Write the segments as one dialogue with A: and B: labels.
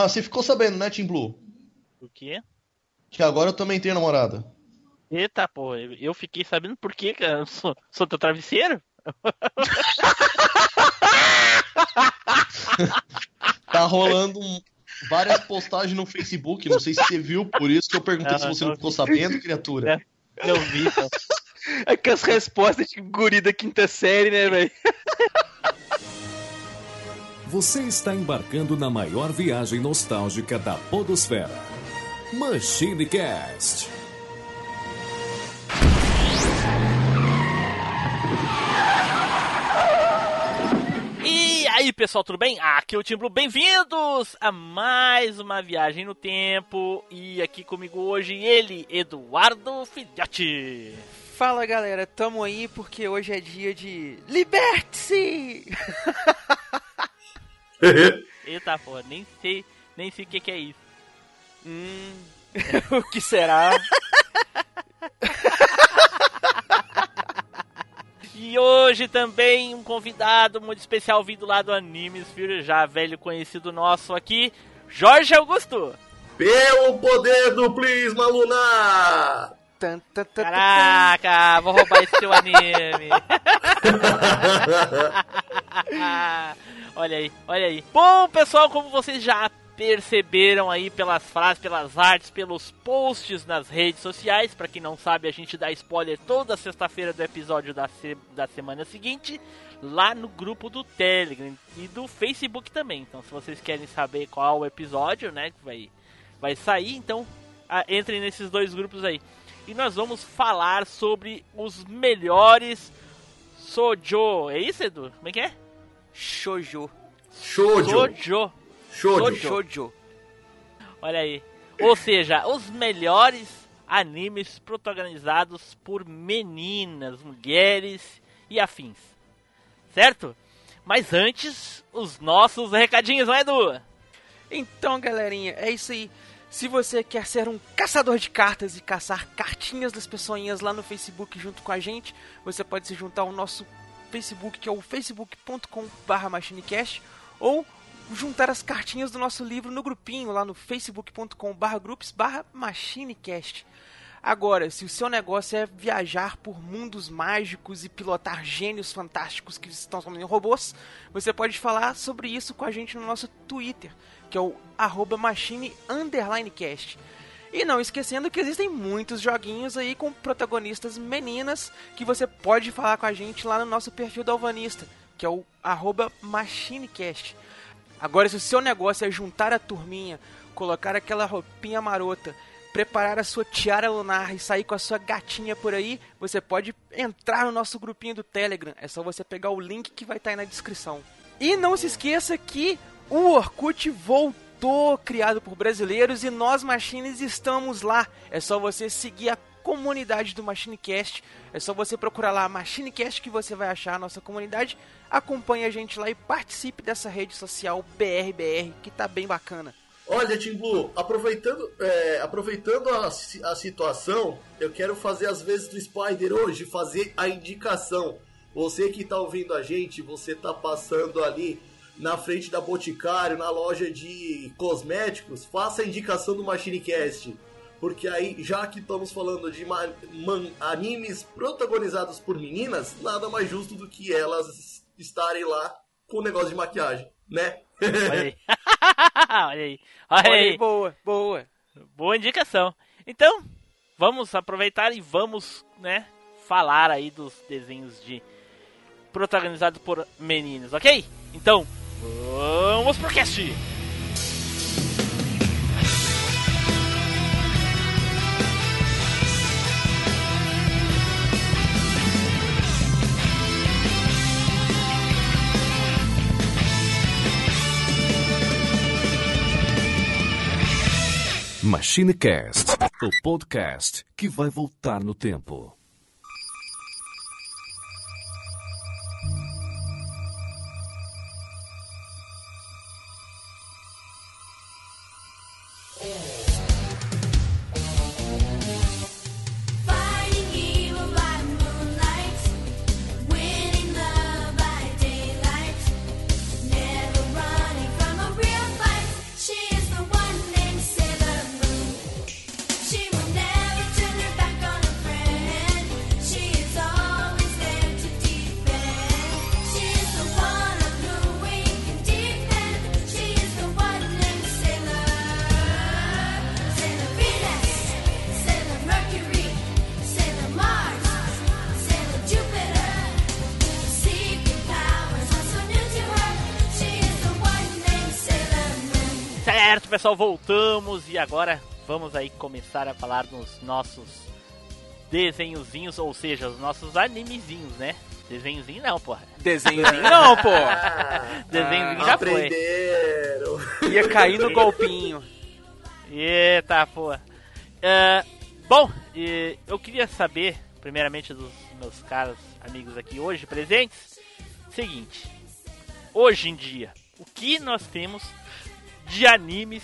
A: Ah, você ficou sabendo, né, Tim Blue?
B: O quê?
A: Que agora eu também tenho namorada.
B: Eita, pô, eu fiquei sabendo por quê, cara. Eu sou, sou teu travesseiro?
A: Tá rolando um- várias postagens no Facebook, não sei se você viu, por isso que eu perguntei
B: Ah,
A: se você
B: não
A: não ficou sabendo, criatura.
B: Eu vi, então.
C: É com as respostas de guri da quinta série, né, velho?
D: Você está embarcando na maior viagem nostálgica da Podosfera. Machine Cast.
B: E aí, pessoal, tudo bem? Aqui é o Tim Blue. Bem-vindos a mais uma viagem no tempo. E aqui comigo hoje ele, Eduardo Filhote.
C: Fala, galera. Tamo aí porque hoje é dia de... Liberte-se!
B: Eita, porra, nem sei, nem sei o que, que é isso.
C: Hum... o que será?
B: E hoje também um convidado muito especial vindo lá do Anime Sphere, já velho conhecido nosso aqui, Jorge Augusto.
E: Pelo poder do Prisma Lunar!
B: Caraca, vou roubar esse teu anime. olha aí, olha aí. Bom, pessoal, como vocês já perceberam aí pelas frases, pelas artes, pelos posts nas redes sociais, pra quem não sabe, a gente dá spoiler toda sexta-feira do episódio da, se- da semana seguinte, lá no grupo do Telegram e do Facebook também. Então, se vocês querem saber qual o episódio, né, que vai, vai sair, então ah, entrem nesses dois grupos aí. E nós vamos falar sobre os melhores Sojo. É isso, Edu? Como é que é?
C: Shoujo.
E: Shoujo! Shoujo!
C: Shoujo.
B: Olha aí. Ou seja, os melhores animes protagonizados por meninas, mulheres e afins. Certo? Mas antes, os nossos recadinhos, não é, Edu?
C: Então, galerinha, é isso aí. Se você quer ser um caçador de cartas e caçar cartinhas das pessoinhas lá no Facebook junto com a gente, você pode se juntar ao nosso Facebook, que é o facebook.com.br machinecast, ou juntar as cartinhas do nosso livro no grupinho lá no facebook.com.br groups machinecast. Agora, se o seu negócio é viajar por mundos mágicos e pilotar gênios fantásticos que estão em robôs, você pode falar sobre isso com a gente no nosso Twitter, que é o arroba machine underline cast. E não esquecendo que existem muitos joguinhos aí com protagonistas meninas que você pode falar com a gente lá no nosso perfil da Alvanista, que é o machinecast. Agora, se o seu negócio é juntar a turminha, colocar aquela roupinha marota, preparar a sua tiara lunar e sair com a sua gatinha por aí, você pode entrar no nosso grupinho do Telegram. É só você pegar o link que vai estar aí na descrição. E não se esqueça que o Orkut voltou, criado por brasileiros, e nós, Machines, estamos lá. É só você seguir a comunidade do MachineCast. É só você procurar lá MachineCast que você vai achar a nossa comunidade. Acompanhe a gente lá e participe dessa rede social BRBR, que tá bem bacana.
E: Olha, Tim Blue, aproveitando, é, aproveitando a, a situação, eu quero fazer as vezes do Spider hoje, fazer a indicação. Você que tá ouvindo a gente, você tá passando ali na frente da Boticário, na loja de cosméticos, faça a indicação do MachineCast. Porque aí, já que estamos falando de animes protagonizados por meninas, nada mais justo do que elas estarem lá com o negócio de maquiagem, né?
B: Olha aí. Olha aí. Olha aí,
C: boa, boa.
B: Boa indicação. Então, vamos aproveitar e vamos, né, falar aí dos desenhos de protagonizados por meninos, ok? Então, vamos pro cast!
D: Machine Cast, o podcast que vai voltar no tempo.
B: Pessoal, voltamos e agora vamos aí começar a falar dos nossos desenhozinhos, ou seja, os nossos animezinhos, né? Desenhozinho não, porra.
C: Desenhozinho não, pô.
B: Desenhozinho já foi.
E: Aprenderam.
C: Ia cair no golpinho.
B: Eita, porra. É, bom, eu queria saber, primeiramente dos meus caros amigos aqui hoje presentes, seguinte. Hoje em dia, o que nós temos de animes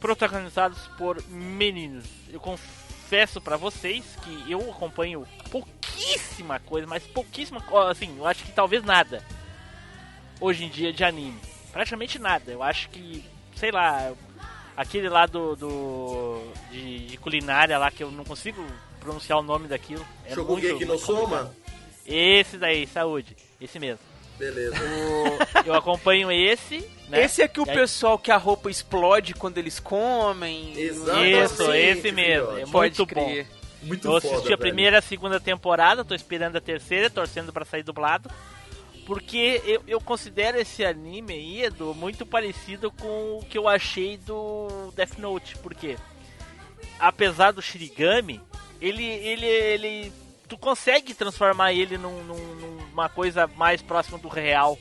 B: protagonizados por meninos? Eu confesso pra vocês que eu acompanho pouquíssima coisa, mas pouquíssima, assim, eu acho que talvez nada. Hoje em dia de anime. Praticamente nada. Eu acho que, sei lá, aquele lá do, do de, de culinária lá que eu não consigo pronunciar o nome daquilo. É
E: Shokugeki
B: muito,
E: no. Soma?
B: Esse daí, saúde. Esse mesmo.
E: Beleza.
B: O- eu acompanho esse, né?
C: Esse é que o
B: aí-
C: pessoal que a roupa explode quando eles comem.
E: Exatamente,
B: Isso, esse mesmo. É muito
C: crer.
E: Muito
B: Eu assisti
E: foda,
B: a primeira e a segunda temporada, tô esperando a terceira, torcendo pra sair dublado. Porque eu, eu considero esse anime aí, Edu, muito parecido com o que eu achei do Death Note. Porque, apesar do Shirigami, ele, ele, ele, tu consegue transformar ele num- num- numa coisa mais próxima do real,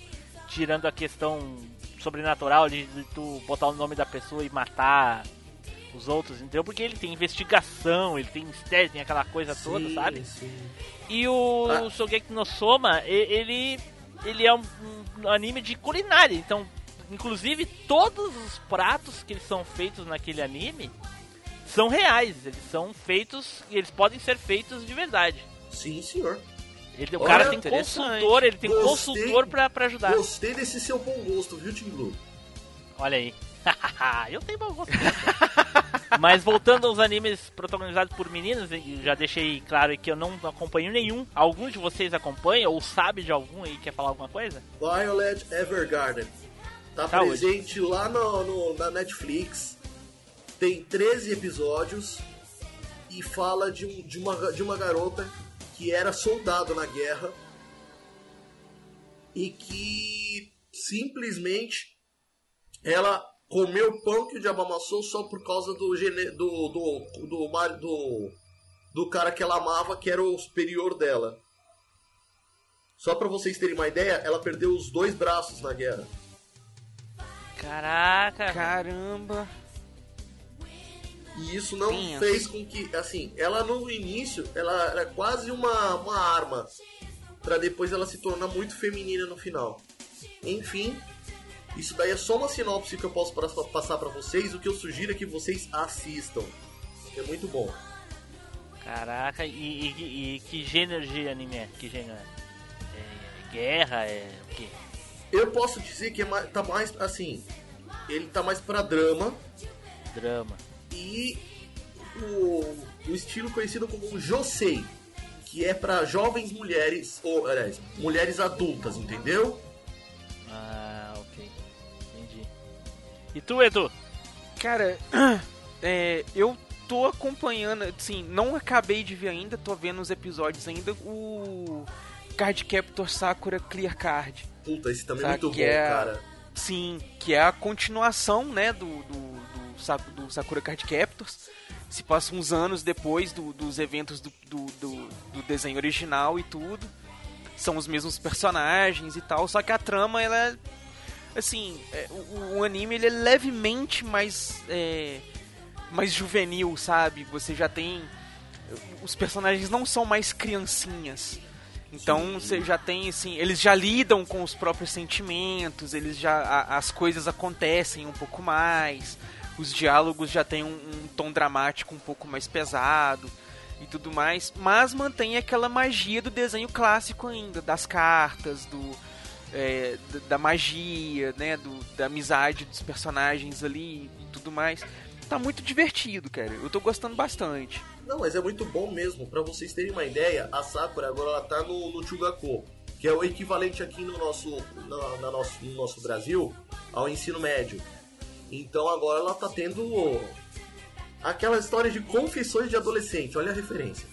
B: tirando a questão sobrenatural de, de tu botar o nome da pessoa e matar os outros, entendeu? Porque ele tem investigação, ele tem mistério, tem aquela coisa toda,
E: Sim,
B: sabe?
E: sim.
B: E o
E: Ah.
B: Shogeki no Soma, e- ele ele é um, um anime de culinária, então inclusive todos os pratos que eles são feitos naquele anime são reais, eles são feitos e eles podem ser feitos de verdade.
E: Sim, senhor.
B: Ele, o
E: Olha,
B: cara tem consultor, ele tem
E: Gostei.
B: consultor pra, pra ajudar.
E: Gostei desse seu bom gosto, viu, Tim Blue?
B: Olha aí. eu tenho bom gosto. Mas voltando aos animes protagonizados por meninas, já deixei claro aí que eu não acompanho nenhum. Algum de vocês acompanha ou sabe de algum aí quer falar alguma coisa?
E: Violet Evergarden. Tá
B: Saúde.
E: presente lá no, no- na Netflix. Tem 13 episódios e fala de, um- de uma, de uma garota que era soldado na guerra e que simplesmente ela comeu pão que o diabo amassou só por causa do, do, do, do, mar- do, do cara que ela amava, que era o superior dela. Só pra vocês terem uma ideia, ela perdeu os dois braços na guerra.
B: Caraca.
C: Caramba.
E: E isso não
C: Tenso.
E: fez com que, assim, ela no início, ela era quase uma, uma arma. Pra depois ela se tornar muito feminina no final. Enfim, isso daí é só uma sinopse que eu posso passar pra vocês. O que eu sugiro é que vocês assistam. É muito bom.
B: Caraca, e, e- e que gênero de anime é? Que gênero é? É guerra? É o quê?
E: Eu posso dizer que é mais, tá mais, assim, ele tá mais pra drama.
B: Drama.
E: E o, o estilo conhecido como Josei, que é pra jovens mulheres, ou aliás, mulheres adultas, entendeu?
B: Ah, ok. Entendi. E tu, Edu?
C: Cara, é, eu tô acompanhando, assim, não acabei de ver ainda, tô vendo os episódios ainda, o Card Captor Sakura Clear Card.
E: Puta, esse também é muito
C: que
E: bom,
C: é-
E: cara.
C: Sim, que é a continuação, né, do, do, do, Sa- do Sakura Card Captors. Se passa uns anos depois do- dos eventos do, do, do- do desenho original e tudo. São os mesmos personagens e tal, só que a trama, ela é... Assim, é, o, o anime, ele é levemente mais... é, mais juvenil, sabe? Você já tem... Os personagens não são mais criancinhas. Então você já tem assim, eles já lidam com os próprios sentimentos, eles já a- as coisas acontecem um pouco mais, os diálogos já têm um, um tom dramático um pouco mais pesado e tudo mais, mas mantém aquela magia do desenho clássico ainda, das cartas, do é, da magia, né, do, da amizade dos personagens ali e tudo mais. Tá muito divertido, cara. Eu tô gostando bastante.
E: Não, mas é muito bom mesmo. Pra vocês terem uma ideia, a Sakura agora ela tá no, no Chugako, que é o equivalente aqui no nosso, na nosso, no nosso Brasil ao ensino médio. Então agora ela tá tendo aquela história de confissões de adolescente. Olha a referência.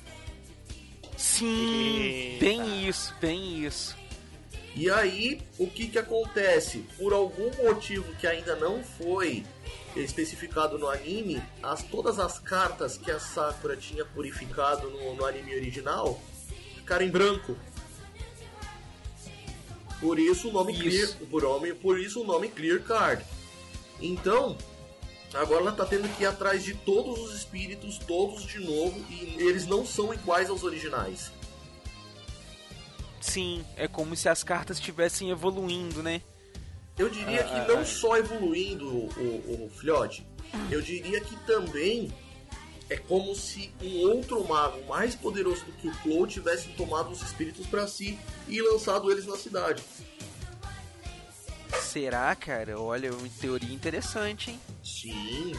C: Sim,
B: Eita.
C: bem isso, bem isso.
E: E aí, o que que acontece? Por algum motivo que ainda não foi especificado no anime, as, todas as cartas que a Sakura tinha purificado no, no anime original ficaram em branco. Por isso o nome
C: Isso.
E: Clear, por, homem, por isso o nome Clear Card. Então, agora ela tá tendo que ir atrás de todos os espíritos, todos de novo, e eles não são iguais aos originais.
C: Sim, é como se as cartas estivessem evoluindo, né?
E: Eu diria
C: Ah,
E: que não só evoluindo o, o, o filhote, eu diria que também é como se um outro mago mais poderoso do que o Clo tivesse tomado os espíritos pra si e lançado eles na cidade.
C: Será, cara? Olha, uma teoria interessante, hein?
E: Sim.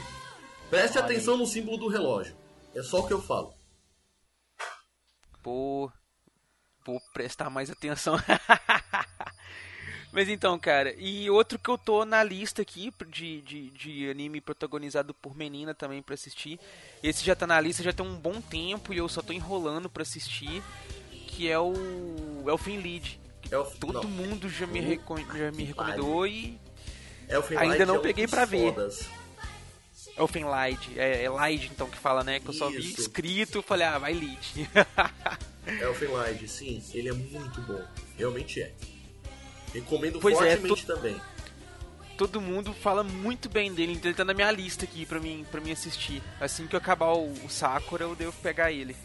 E: Preste
B: Olha
E: atenção no símbolo do relógio. É só o que eu falo.
C: Pô, vou prestar mais atenção. Mas então, cara, e outro que eu tô na lista aqui de, de, de anime protagonizado por menina também pra assistir. Esse já tá na lista já tem um bom tempo e eu só tô enrolando pra assistir. Que é o Elfen Lied.
E: É o,
C: Todo
E: não,
C: mundo já me, recom- já me recomendou e.
E: Elfen
C: ainda
E: Light
C: não
E: é
C: peguei pra ver.
E: fodas.
C: Elfen Lied. É, é Lied então que fala, né? Que eu só vi escrito e falei, ah, vai
E: Light, sim, ele é muito bom. Realmente é. Recomendo
C: Pois é,
E: fortemente também.
C: todo mundo fala muito bem dele, então ele tá na minha lista aqui pra mim, pra mim assistir. Assim que eu acabar o, o Sakura, eu devo pegar ele.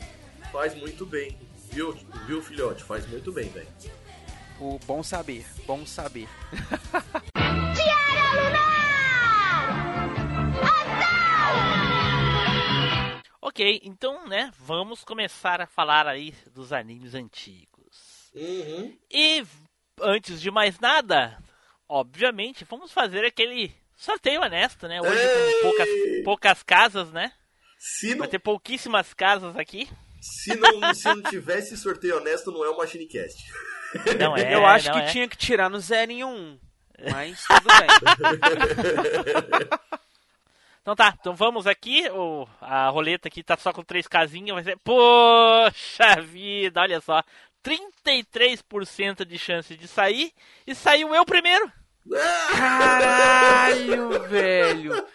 E: Faz muito bem. Viu, viu filhote? Faz muito bem, velho.
C: O bom saber, bom saber.
B: Ok, então, né, vamos começar a falar aí dos animes antigos.
E: Uhum.
B: E antes de mais nada, obviamente, vamos fazer aquele sorteio honesto, né? Hoje
E: Ei!
B: com poucas, poucas casas, né?
E: Se não,
B: Vai ter pouquíssimas casas aqui.
E: se, não, se não tivesse sorteio honesto, não é o Machinecast.
B: Não é.
C: eu acho
B: não
C: que
B: é.
C: tinha que tirar no 0 em 1. Mas tudo bem.
B: Então tá, então vamos aqui. O, a roleta aqui tá só com três casinhas. Vai ser. Poxa vida, olha só. 33% de chance de sair. E saiu eu primeiro.
C: Caralho, velho.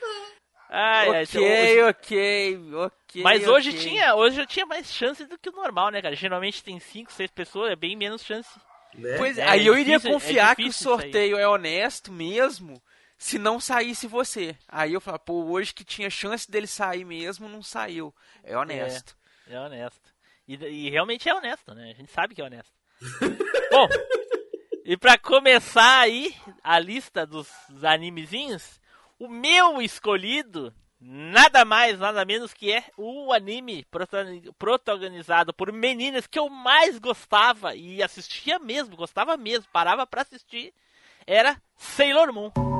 B: Ai, ai, então
C: ok,
B: hoje-
C: ok, ok.
B: Mas hoje
C: ok.
B: tinha, hoje eu tinha mais chance do que o normal, né, cara? Geralmente tem 5, 6 pessoas, é bem menos chance.
E: Né?
C: Pois é,
B: É,
C: aí
B: é
C: eu iria
B: difícil- é
C: confiar que o sorteio é honesto mesmo se não saísse você. Aí eu falo, pô, hoje que tinha chance dele sair mesmo, não saiu. É honesto.
B: É honesto. E, e realmente é honesto, né? A gente sabe que é honesto. Bom, e pra começar aí a lista dos, dos animezinhos, o meu escolhido, nada mais, nada menos que é o anime protagoni- protagonizado por meninas que eu mais gostava e assistia mesmo, gostava mesmo, parava pra assistir, era Sailor Moon.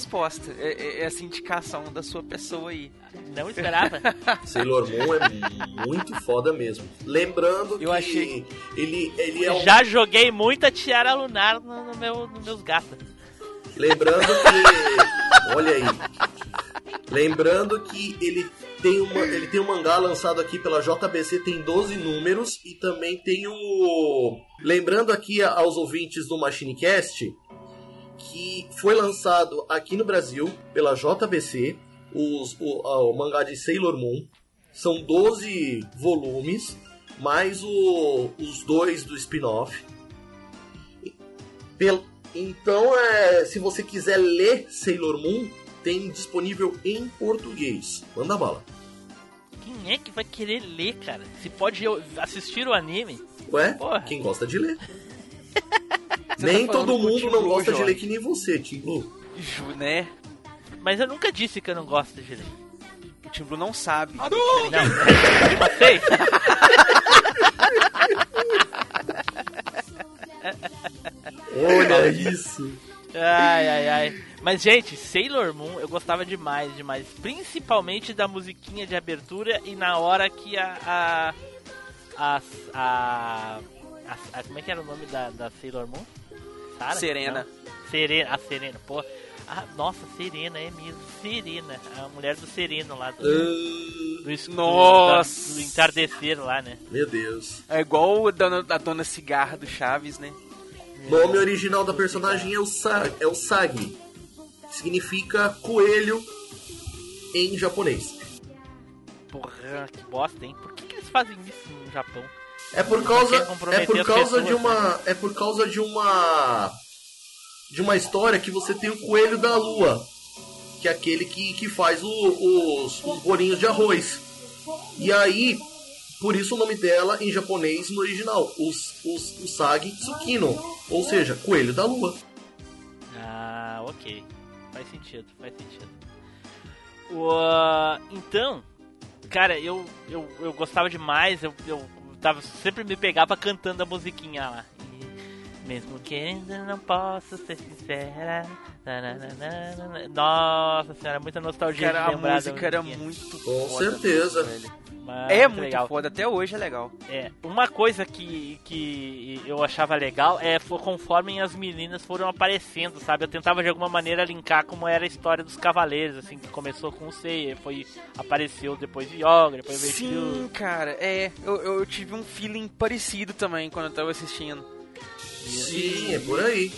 C: Resposta, é- é- essa indicação da sua pessoa aí.
B: Não esperava.
E: Sailor Moon é muito foda mesmo. Lembrando que
C: Eu achei-
E: ele, ele é um
B: Já joguei muita tiara lunar no, no meu, nos meus gatos.
E: Lembrando que. Olha aí. Lembrando que ele tem, uma, ele tem um mangá lançado aqui pela JBC, tem 12 números e também tem o. Lembrando aqui aos ouvintes do Machinecast que foi lançado aqui no Brasil pela JBC os, o, o mangá de Sailor Moon. São 12 volumes, mais o- os dois do spin-off. Então, é, se você quiser ler Sailor Moon, tem disponível em português. Manda bala.
B: Quem é que vai querer ler, cara? Se pode assistir o anime?
E: Ué?
B: Porra.
E: Quem gosta de ler?
C: Você
E: nem
C: tá
E: todo mundo não gosta de
C: Jorge.
E: ler que nem você, Tim Blue.
C: Ju, né?
B: Mas eu nunca disse que eu não gosto de ler.
C: O Tim Blue não sabe.
B: Não, não sei.
E: Olha isso.
B: Ai, ai, ai. Mas, gente, Sailor Moon eu gostava demais, demais. Principalmente da musiquinha de abertura e na hora que a. a. a. a, a- a- como é que era o nome da, da Sailor Moon? Sarah?
C: Serena.
B: Não. Serena, a Serena, pô. Ah, nossa, Serena, é mesmo. Serena, a mulher do Sereno lá. Do,
E: Ah,
B: do, escuro,
C: Nossa.
B: da- do entardecer lá, né?
E: meu Deus.
C: É igual a dona, a dona Cigarra do Chaves, né?
E: O nome original da personagem é o, Sa é o Sagi. Significa coelho em japonês.
B: Porra, que bosta, hein? Por que, que eles fazem isso no Japão?
E: É por causa, é por causa de uma, é por causa de uma, de uma história que você tem o coelho da lua, que é aquele que, que faz o- os, os bolinhos de arroz. E aí, por isso o nome dela em japonês no original, os, os, Usagi Tsukino, ou seja, coelho da lua.
B: Ah, ok. Faz sentido, faz sentido. O, ah, então, cara, eu, eu, eu gostava demais, eu, eu tava, sempre me pegava cantando a musiquinha lá. E mesmo que ainda não posso ser sincera. nananana. Nossa senhora, muita nostalgia
C: Cara,
B: de
C: a música era muito
E: Com
C: foda,
E: certeza.
C: velho.
B: Mas
C: É muito
B: legal.
C: foda, até hoje é legal.
B: É, uma coisa que, que eu achava legal é foi conforme as meninas foram aparecendo, sabe? Eu tentava de alguma maneira linkar como era a história dos cavaleiros, assim, que começou com o Seiya, foi apareceu depois de Yoga, depois veio
C: Sim, cara, é. Eu, eu tive um feeling parecido também quando eu tava assistindo.
E: Sim, é por aí.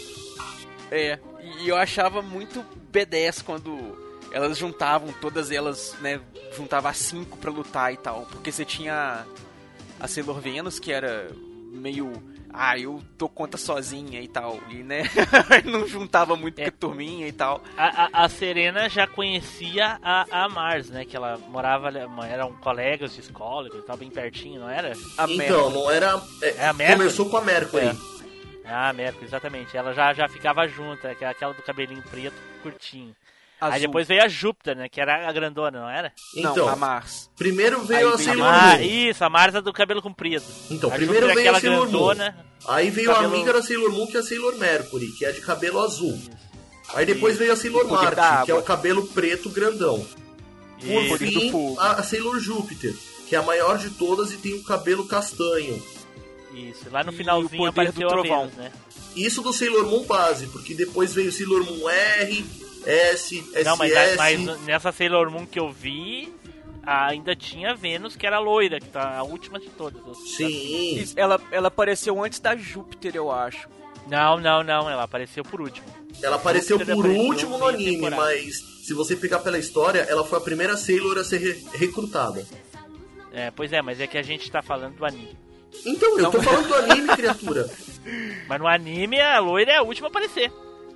C: É, e eu achava muito B10 quando elas juntavam, todas elas, né, juntava as cinco pra lutar e tal. Porque você tinha a Sailor Venus, que era meio. Ah, eu dou conta sozinha e tal. E, né, não juntava muito
B: É.
C: com a turminha e tal.
B: A, a, a Serena já conhecia a, a Mars, né? Que ela morava, eram colegas de escola, que tava bem pertinho, não era?
C: A
E: então, não era. é,
B: É a Mercury?
E: começou com a Mercury.
B: É. Ah, Mercury, exatamente. Ela já, já ficava junto, que era aquela do cabelinho preto, curtinho. Aí
C: Azul.
B: depois veio a Júpiter, né? Que era a grandona, não era?
E: Então,
C: Não, a Mars.
E: primeiro veio
C: Aí
E: a Sailor
B: Ah,
E: Moon.
B: isso, a Marsa do cabelo comprido.
E: Então,
B: a
E: primeiro
B: Júpiter,
E: veio a
B: aquela
E: Sailor Moon.
B: grandona.
E: Aí veio a
B: Cabelo-
E: amiga da Sailor Moon, que é a Sailor Mercury, que é de cabelo azul. Aí depois veio a Sailor Marte, que é o cabelo preto grandão. Por
C: do
E: fim, a a Sailor Júpiter, que é a maior de todas e tem o cabelo castanho.
B: Isso, lá no
C: E
B: finalzinho
C: o poder do
B: apareceu a
C: trovão.
B: Vênus, né?
E: Isso do Sailor Moon base, porque depois veio Sailor Moon R, S, SS...
B: Não, mas, mas nessa Sailor Moon que eu vi, ainda tinha Vênus, que era loira, que tá a última de todas.
E: Sim,
C: Ela, ela apareceu antes da Júpiter, eu acho.
B: Não, não, não, ela apareceu por último.
E: ela apareceu
B: Júpiter
E: por
B: apareceu
E: último no anime,
B: temporada.
E: mas se você pegar pela história, ela foi a primeira Sailor a ser re- recrutada.
B: É, pois é, mas é que a gente tá falando do anime.
E: Então, eu
C: Não.
E: tô falando do anime, criatura.
B: Mas no anime, a loira é a última a aparecer.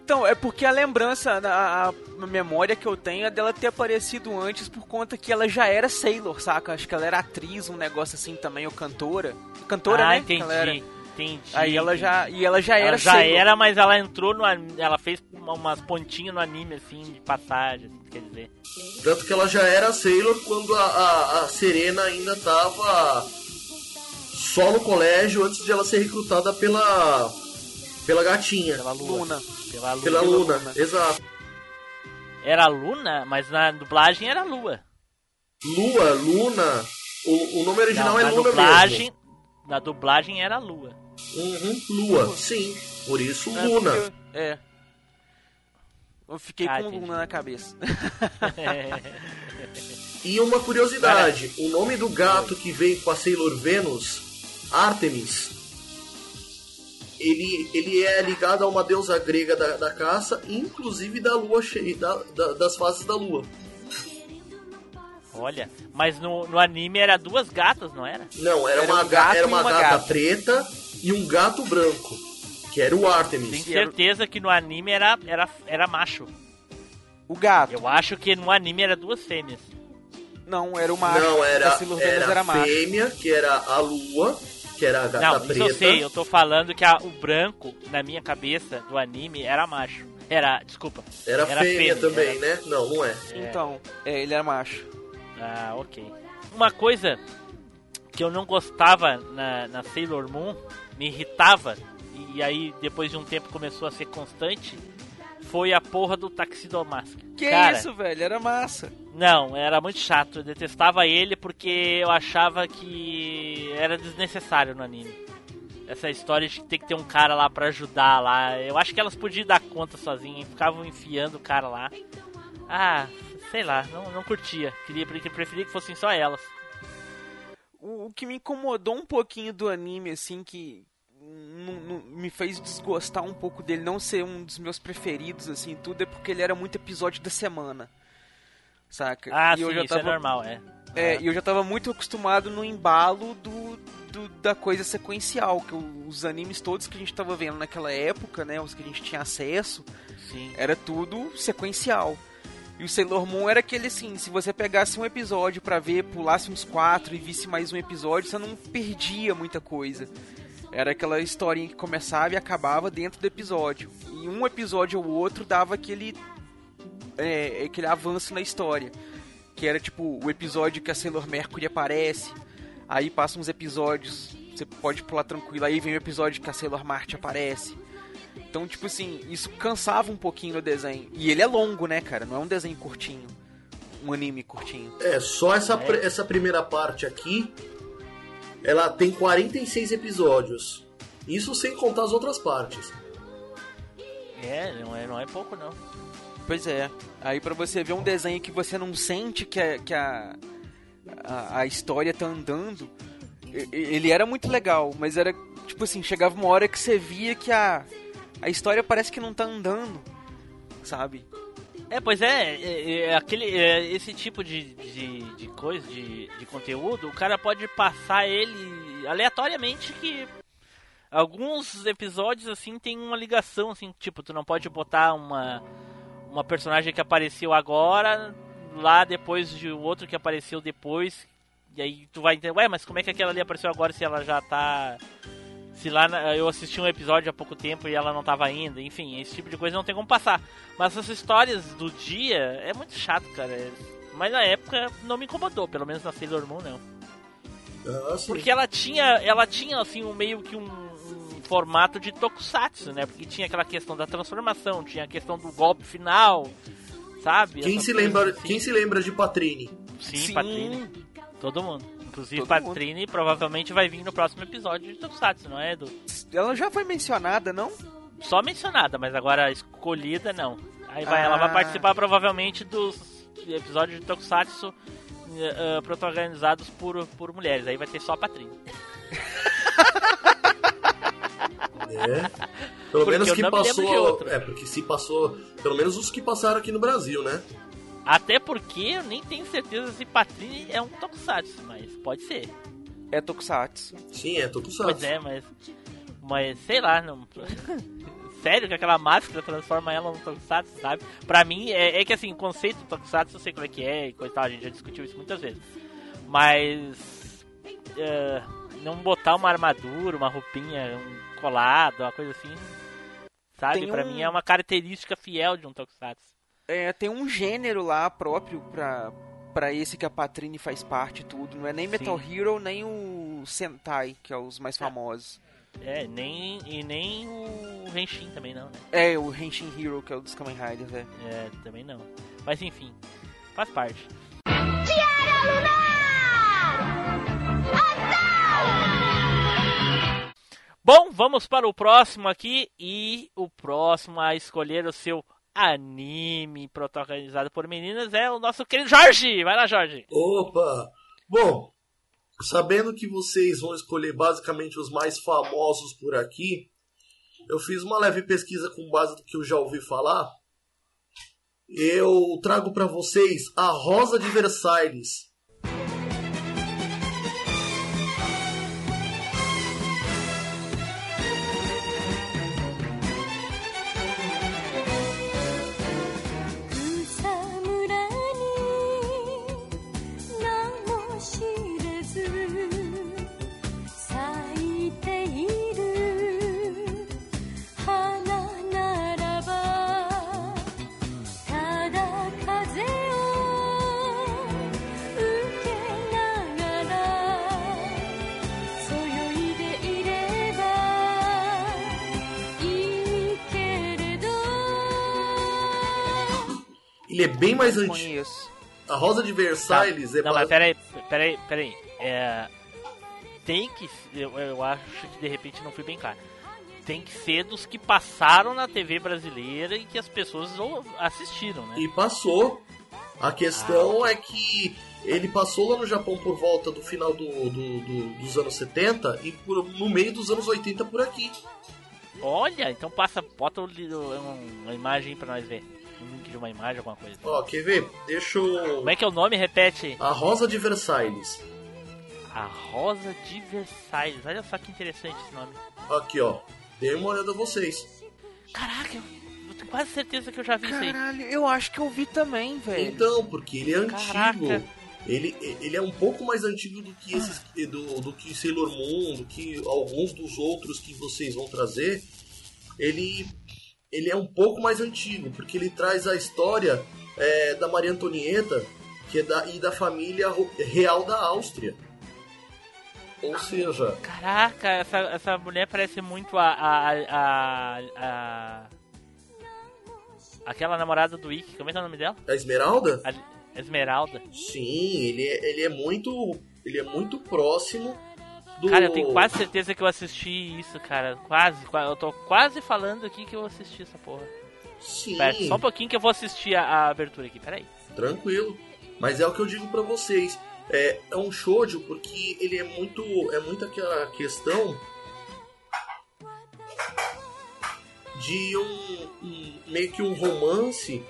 C: Então, é porque a lembrança, a, a memória que eu tenho é dela ter aparecido antes por conta que ela já era Sailor, saca? Acho que ela era atriz, um negócio assim também, ou cantora. Cantora,
B: ah,
C: né?
B: entendi.
C: Ela era.
B: Entendi.
C: Aí ela já. E ela já
B: Ela
C: era
B: já
C: Sailor.
B: era, mas ela entrou no Ela fez uma- umas pontinhas no anime, assim, de passagem, assim, quer dizer.
E: Tanto que ela já era Sailor quando a, a- a Serena ainda tava só no colégio antes de ela ser recrutada pela pela gatinha,
B: Pela Lua.
C: Luna.
B: Pela Lua.
E: pela
C: pela
E: Luna.
C: Luna.
E: Exato.
B: Era Luna, mas na dublagem era Lua.
E: Lua, Luna. O, o nome original
B: Não,
E: é
B: na
E: Luna
B: dublagem, Na dublagem era Lua.
E: mesmo. Uhum, Lua, sim. Por isso
C: É,
E: Luna.
C: porque- É. Eu fiquei
B: Ah,
C: com
B: entendi.
C: Luna na cabeça.
E: E uma curiosidade, o nome do gato que veio com a Sailor Venus, Artemis, ele, ele é ligado a uma deusa grega da, da caça, inclusive da lua cheia, da- da- das fases da lua.
B: Olha, mas no, no anime era duas gatas, não era?
E: Não, era,
C: Era
E: uma,
C: um
E: ga-
C: gato
E: era uma
C: uma
E: gata
C: gata.
E: preta e um gato branco. que era o
B: Tenho
E: Artemis.
B: certeza que no anime era, era, era macho.
C: O gato.
B: Eu acho que no anime era duas fêmeas.
C: Não, era o macho.
E: Não, era, era,
C: era macho.
E: fêmea, que era a lua, que era a gata
B: Não,
E: preta.
B: eu sei, eu tô falando que a- o branco, na minha cabeça, do anime, era macho. Era, desculpa.
E: Era,
B: Era
E: fêmea,
B: fêmea,
E: também,
B: era-
E: né? Não, não é.
C: Então, é, ele era macho.
B: Ah, ok. Uma coisa que eu não gostava na, na Sailor Moon, me irritava, e aí depois de um tempo começou a ser constante, foi a porra do Taxido Mask.
C: Que
B: Cara,
C: isso, velho? Era massa.
B: Não, era muito chato. Eu detestava ele porque eu achava que era desnecessário no anime. Essa história de ter que ter um cara lá pra ajudar lá. Eu acho que elas podiam dar conta sozinhas, ficavam enfiando o cara lá. Ah, sei lá, não, não curtia. Queria, preferia que fossem só elas.
C: O, o que me incomodou um pouquinho do anime, assim, que me fez desgostar um pouco dele não ser um dos meus preferidos, assim, tudo, é porque ele era muito episódio da semana. Saca?
B: Ah,
C: e
B: sim,
C: eu já
B: isso é
C: tava,
B: normal, é.
C: É, e eu já tava muito acostumado no embalo do, do- da coisa sequencial, que os animes todos que a gente tava vendo naquela época, né, os que a gente tinha acesso,
B: Sim.
C: era tudo sequencial. E o Sailor Moon era aquele assim, se você pegasse um episódio pra ver, pulasse uns quatro e visse mais um episódio, você não perdia muita coisa. Era aquela historinha que começava e acabava dentro do episódio. E um episódio ou outro dava aquele é, aquele avanço na história. Que era tipo o episódio que a Sailor Mercury aparece. Aí passa uns episódios, você pode pular tranquilo. Aí vem o episódio que a Sailor Marte aparece. Então, tipo assim, isso cansava um pouquinho no desenho. E ele é longo, né, cara? Não é um desenho curtinho. Um anime curtinho.
E: É, só essa, pr- essa primeira parte aqui, ela tem 46 episódios. Isso sem contar as outras partes.
B: É, não é, não é pouco não.
C: Pois é. Aí pra você ver um desenho que você não sente que, a, que a, a, a história tá andando, ele era muito legal, mas era tipo assim, chegava uma hora que você via que a, a história parece que não tá andando, sabe?
B: É, pois é, é, é, aquele, é, esse tipo de, de, de coisa, de, de conteúdo, o cara pode passar ele aleatoriamente que alguns episódios assim tem uma ligação assim, tipo, tu não pode botar uma uma personagem que apareceu agora lá depois de outro que apareceu depois. E aí tu vai entender, ué, mas como é que aquela ali apareceu agora se ela já tá se lá eu assisti um episódio há pouco tempo e ela não tava ainda, enfim, esse tipo de coisa não tem como passar. Mas essas histórias do dia é muito chato, cara. Mas na época não me incomodou, pelo menos na Sailor Moon não.
E: Ah.
B: Porque ela tinha, ela tinha assim um meio que um formato de tokusatsu, né? Porque tinha aquela questão da transformação, tinha a questão do golpe final, sabe?
E: Quem se, lembra,
B: assim.
E: quem se lembra de Patrine?
B: Sim,
C: Sim.
B: Patrine. Todo mundo. Inclusive
C: Todo
B: Patrine provavelmente vai vir no próximo episódio de Tokusatsu, não é, Edu?
C: Ela já foi mencionada, não?
B: Só mencionada, mas agora escolhida não. Aí vai, ela vai
C: Ah.
B: participar provavelmente dos episódios de Tokusatsu eh, protagonizados por, por mulheres. Aí vai ter só a Patrine.
E: É. Pelo
B: Porque
E: menos que passou.
B: outro.
E: É, porque se passou. Pelo menos os que passaram aqui no Brasil, né?
B: Até porque eu nem tenho certeza se Patrine é um Tokusatsu, mas pode ser.
C: É Tokusatsu.
E: Sim, é Tokusatsu.
B: Pois é, mas. Mas sei lá, não. Sério que aquela máscara transforma ela num Tokusatsu, sabe? Pra mim, é, é que assim, o conceito do Tokusatsu eu sei como é que é e coisa e tal, a gente já discutiu isso muitas vezes. Mas. é, não botar uma armadura, uma roupinha, um colado, uma coisa assim. Sabe?
C: Tem
B: Pra
C: um-
B: mim é uma característica fiel de um Tokusatsu.
C: É, tem um gênero lá próprio pra, pra esse que a Patrine faz parte e tudo. Não é nem
B: Sim.
C: Metal Hero, nem o Sentai, que é os mais famosos.
B: É, nem, e nem o Henshin também não, né?
C: É, o Henshin Hero, que é o dos Kamen Riders, é.
B: É, também não. Mas enfim, faz parte. Bom, vamos para o próximo aqui e o próximo a escolher o seu anime protagonizado por meninas é o nosso querido Jorge. Vai lá, Jorge.
E: Opa! Bom, sabendo que vocês vão escolher basicamente os mais famosos por aqui, eu fiz uma leve pesquisa com base do que eu já ouvi falar. Eu trago pra vocês a Rosa de Versailles. É bem mais antigo. A Rosa de Versalhes é
B: Não, mas
E: base-
B: peraí, peraí, peraí. É, tem que. Eu, eu acho que de repente não fui bem claro. Tem que ser dos que passaram na TV brasileira e que as pessoas ou- assistiram, né?
E: E passou. A questão
B: Ah,
E: é que ele passou lá no Japão por volta do final do, do- do- dos anos 70 e por- no meio dos anos 80 por aqui.
B: Olha, então passa, bota um- uma imagem pra nós ver. De uma imagem, alguma coisa.
E: Ó, quer ver? Deixa eu...
B: Como é que é o nome? Repete.
E: A Rosa de Versalhes.
B: A Rosa de Versailles. Olha só que interessante esse nome.
E: Aqui, ó. Dê uma olhada a vocês.
B: Caraca, eu, tenho quase certeza que eu já vi isso aí.
C: Caralho, eu acho que eu vi também, velho.
E: Então, porque ele é antigo.
B: Caraca.
E: Ele, ele é um pouco mais antigo do que esses do, do que Sailor Moon, do que alguns dos outros que vocês vão trazer. Ele, ele é um pouco mais antigo, porque ele traz a história é, da Maria Antonieta que é da, e da família real da Áustria. Ou seja,
B: Caraca, essa, essa mulher parece muito a. a, a, a- aquela namorada do Ikki, como é que é o nome dela?
E: a Esmeralda,
B: A Esmeralda.
E: sim, ele é, ele é muito ele é muito próximo do
B: Cara, eu tenho quase certeza que eu assisti isso, cara. Quase, qua- eu tô quase falando aqui que eu assisti essa porra.
E: Sim.
B: Pera, só um pouquinho que eu vou assistir a, a abertura aqui, peraí.
E: Tranquilo. Mas é o que eu digo pra vocês. É, é um shoujo porque ele é muito é muito aquela questão de um, um- meio que um romance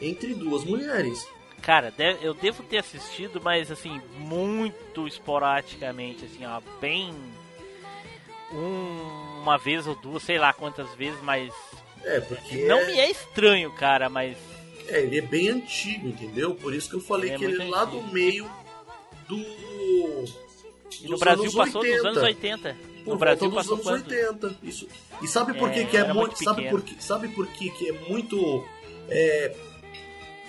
E: entre duas mulheres.
B: Cara, eu devo ter assistido, mas assim, muito esporadicamente, assim, ó, bem. um- uma vez ou duas, sei lá quantas vezes, mas.
E: É, porque
B: Não
E: é,
B: me é estranho, cara, mas.
E: é, ele é bem antigo, entendeu? Por isso que eu falei
B: Ele é
E: que ele é lá
B: antigo.
E: do meio do
B: no Brasil passou
E: 80.
B: dos anos 80.
E: Por
B: No Brasil
E: volta dos
B: passou
E: anos
B: quando?
E: 80. Isso. E sabe por
B: É,
E: que, que é muito.
B: muito
E: sabe, por que, sabe por que, que é muito é,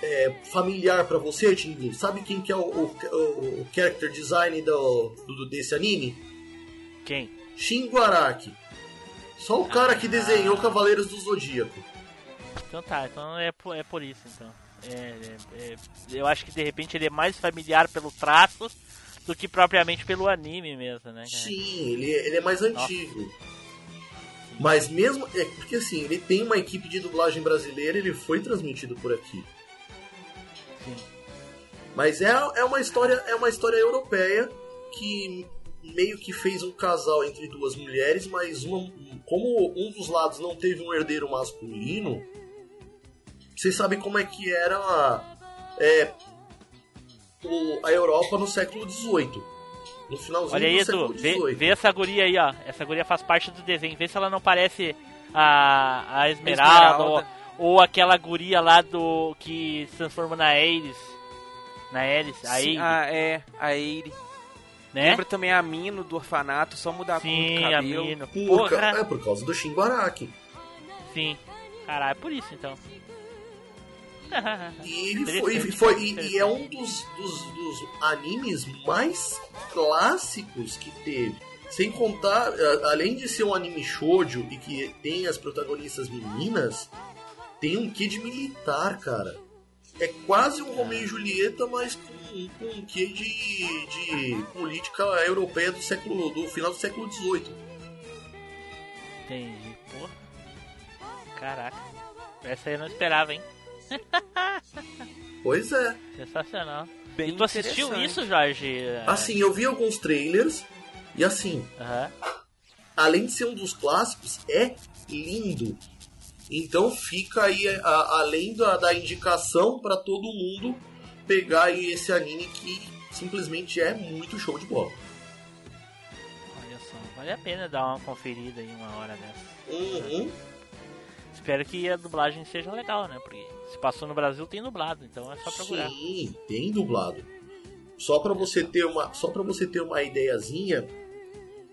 E: é, familiar pra você, Tingu? Sabe quem que é o, o, o- character design do, do- desse anime?
B: Quem?
E: Shingo Araki. Só o cara que desenhou
B: Ah.
E: Cavaleiros do Zodíaco.
B: Então tá, então é por, é por isso então. É, é- é- eu acho que de repente ele é mais familiar pelo traço do que propriamente pelo anime mesmo, né? cara?
E: Sim, ele, é- ele é mais antigo. Mas mesmo. É porque assim, ele tem uma equipe de dublagem brasileira, ele foi transmitido por aqui.
B: Sim.
E: Mas é, é uma história é uma história europeia que meio que fez um casal entre duas mulheres, mas uma, como um dos lados não teve um herdeiro masculino, vocês sabem como é que era é, o- a Europa no século XVIII. No finalzinho
B: Olha aí,
E: do
B: Edu,
E: século
B: vê,
E: XVIII.
B: vê essa guria aí, ó. Essa guria faz parte do desenho. Vê se ela não parece a, a Esmeralda,
C: Esmeralda.
B: Ou, ou aquela guria lá do que se transforma na Ares. Na Ares, a
C: Sim,
B: Aire,
C: ah, é, a Eire.
B: né?
C: Lembra também a Mino do orfanato, só mudar a cor do
B: Sim, a
C: cabelo.
B: mina.
E: Por ca- é por causa do Shingo Araki.
B: sim. Caralho, é por isso então.
E: E ele foi,
B: Interessante,
E: foi- e- e, é um dos, dos, dos animes mais clássicos que teve. Sem contar, a- além de ser um anime shoujo e que tem as protagonistas meninas, tem um quê de militar, cara. É quase um Romeo e Julieta, mas com, com um quê de, de política europeia do século do final do século XVIII.
B: Entendi, porra. Caraca. Essa aí eu não esperava, hein?
E: Pois é.
B: Sensacional.
C: Bem
B: e tu assistiu isso, Jorge?
E: Assim, eu vi alguns trailers e assim, além de ser um dos clássicos, é lindo. Então fica aí, a- além da, da indicação para todo mundo pegar aí esse anime que simplesmente é muito show de bola.
B: Olha só, vale a pena dar uma conferida aí uma hora dessa.
E: Uhum.
B: Espero que a dublagem seja legal, né? Porque se passou no Brasil tem dublado, então é só procurar.
E: Sim, tem dublado. Só para você ter uma, só para você ter uma ideiazinha,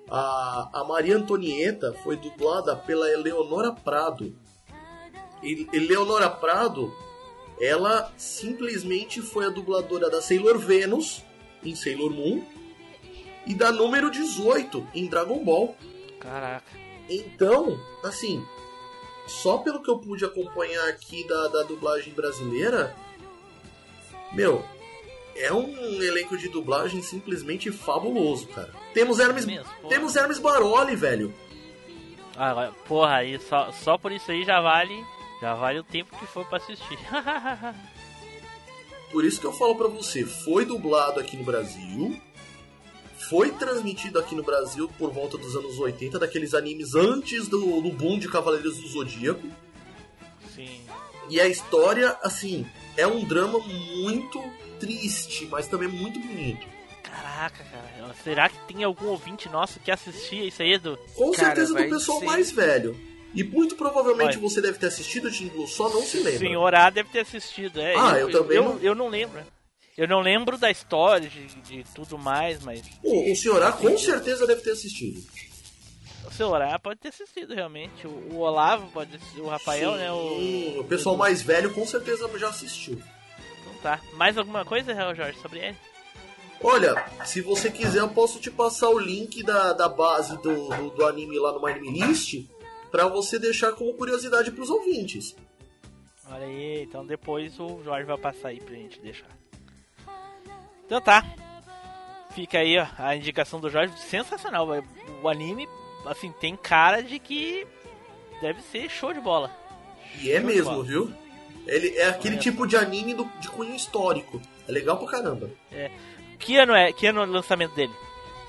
E: a, a Maria Antonieta foi dublada pela Eleonora Prado. Eleonora Prado, ela simplesmente foi a dubladora da Sailor Venus em Sailor Moon e da número 18 em Dragon Ball.
B: Caraca.
E: Então, assim, só pelo que eu pude acompanhar aqui da, da dublagem brasileira, Meu, é um elenco de dublagem simplesmente fabuloso, cara. Temos Hermes,
B: Mesmo, pô.
E: temos Hermes Baroli, velho.
B: Ah, porra, aí só, só por isso aí já vale. Já vale o tempo que for pra assistir.
E: Por isso que eu falo pra você, foi dublado aqui no Brasil, foi transmitido aqui no Brasil por volta dos anos 80, daqueles animes antes do, do boom de Cavaleiros do Zodíaco.
B: Sim.
E: E a história, assim, é um drama muito triste, mas também muito bonito.
B: Caraca, cara. Será que tem algum ouvinte nosso que assistia isso aí, Edu?
E: Com
C: Cara,
E: certeza do pessoal
C: ser-
E: mais velho. E muito provavelmente você deve ter assistido Team Blue, só não se
B: O
E: lembra.
B: senhor A deve ter assistido, é.
E: Ah, eu também
B: Eu,
E: não.
B: eu não lembro. Eu não lembro da história, de, de tudo mais, mas
E: O, o senhor A com certeza deve ter assistido.
B: o senhor A pode ter assistido realmente. O, o Olavo pode assistir, o Rafael, né? O,
E: Sim, o pessoal mais velho com certeza já assistiu.
B: Então tá. Mais alguma coisa, Real Jorge, sobre ele?
E: Olha, se você quiser, eu posso te passar o link da, da base do, do, do anime lá no My Anime List pra você deixar como curiosidade pros ouvintes.
B: Olha aí, então depois o Jorge vai passar aí pra gente deixar. Então tá. Fica aí ó, a indicação do Jorge, sensacional. O anime, assim, tem cara de que deve ser show de bola.
E: E é mesmo, viu? Ele é aquele
B: Olha
E: tipo de anime do- de cunho histórico. É legal pra caramba.
B: Que ano é? Que ano é o lançamento dele?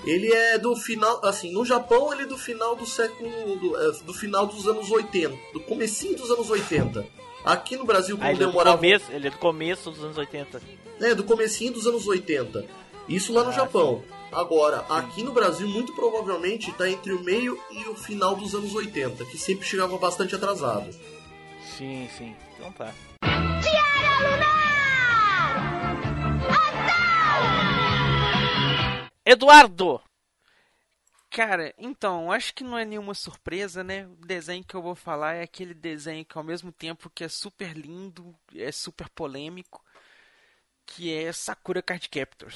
E: Ele é do final, assim, no Japão ele é do final do século, do, é, do final dos anos 80, do comecinho dos anos 80. Aqui no Brasil,
B: Ah,
E: como
B: ele, é do
E: demorava...
B: começo, ele é do começo dos anos 80.
E: É, do comecinho dos anos 80. Isso lá no
B: Ah,
E: Japão. Agora, aqui no Brasil, muito provavelmente tá entre o meio e o final dos anos 80, que sempre chegava bastante atrasado.
B: Sim, sim. Então tá. Eduardo!
C: Cara, então, acho que não é nenhuma surpresa, né? O desenho que eu vou falar é aquele desenho que ao mesmo tempo que é super lindo, é super polêmico, que é Sakura Card Captors.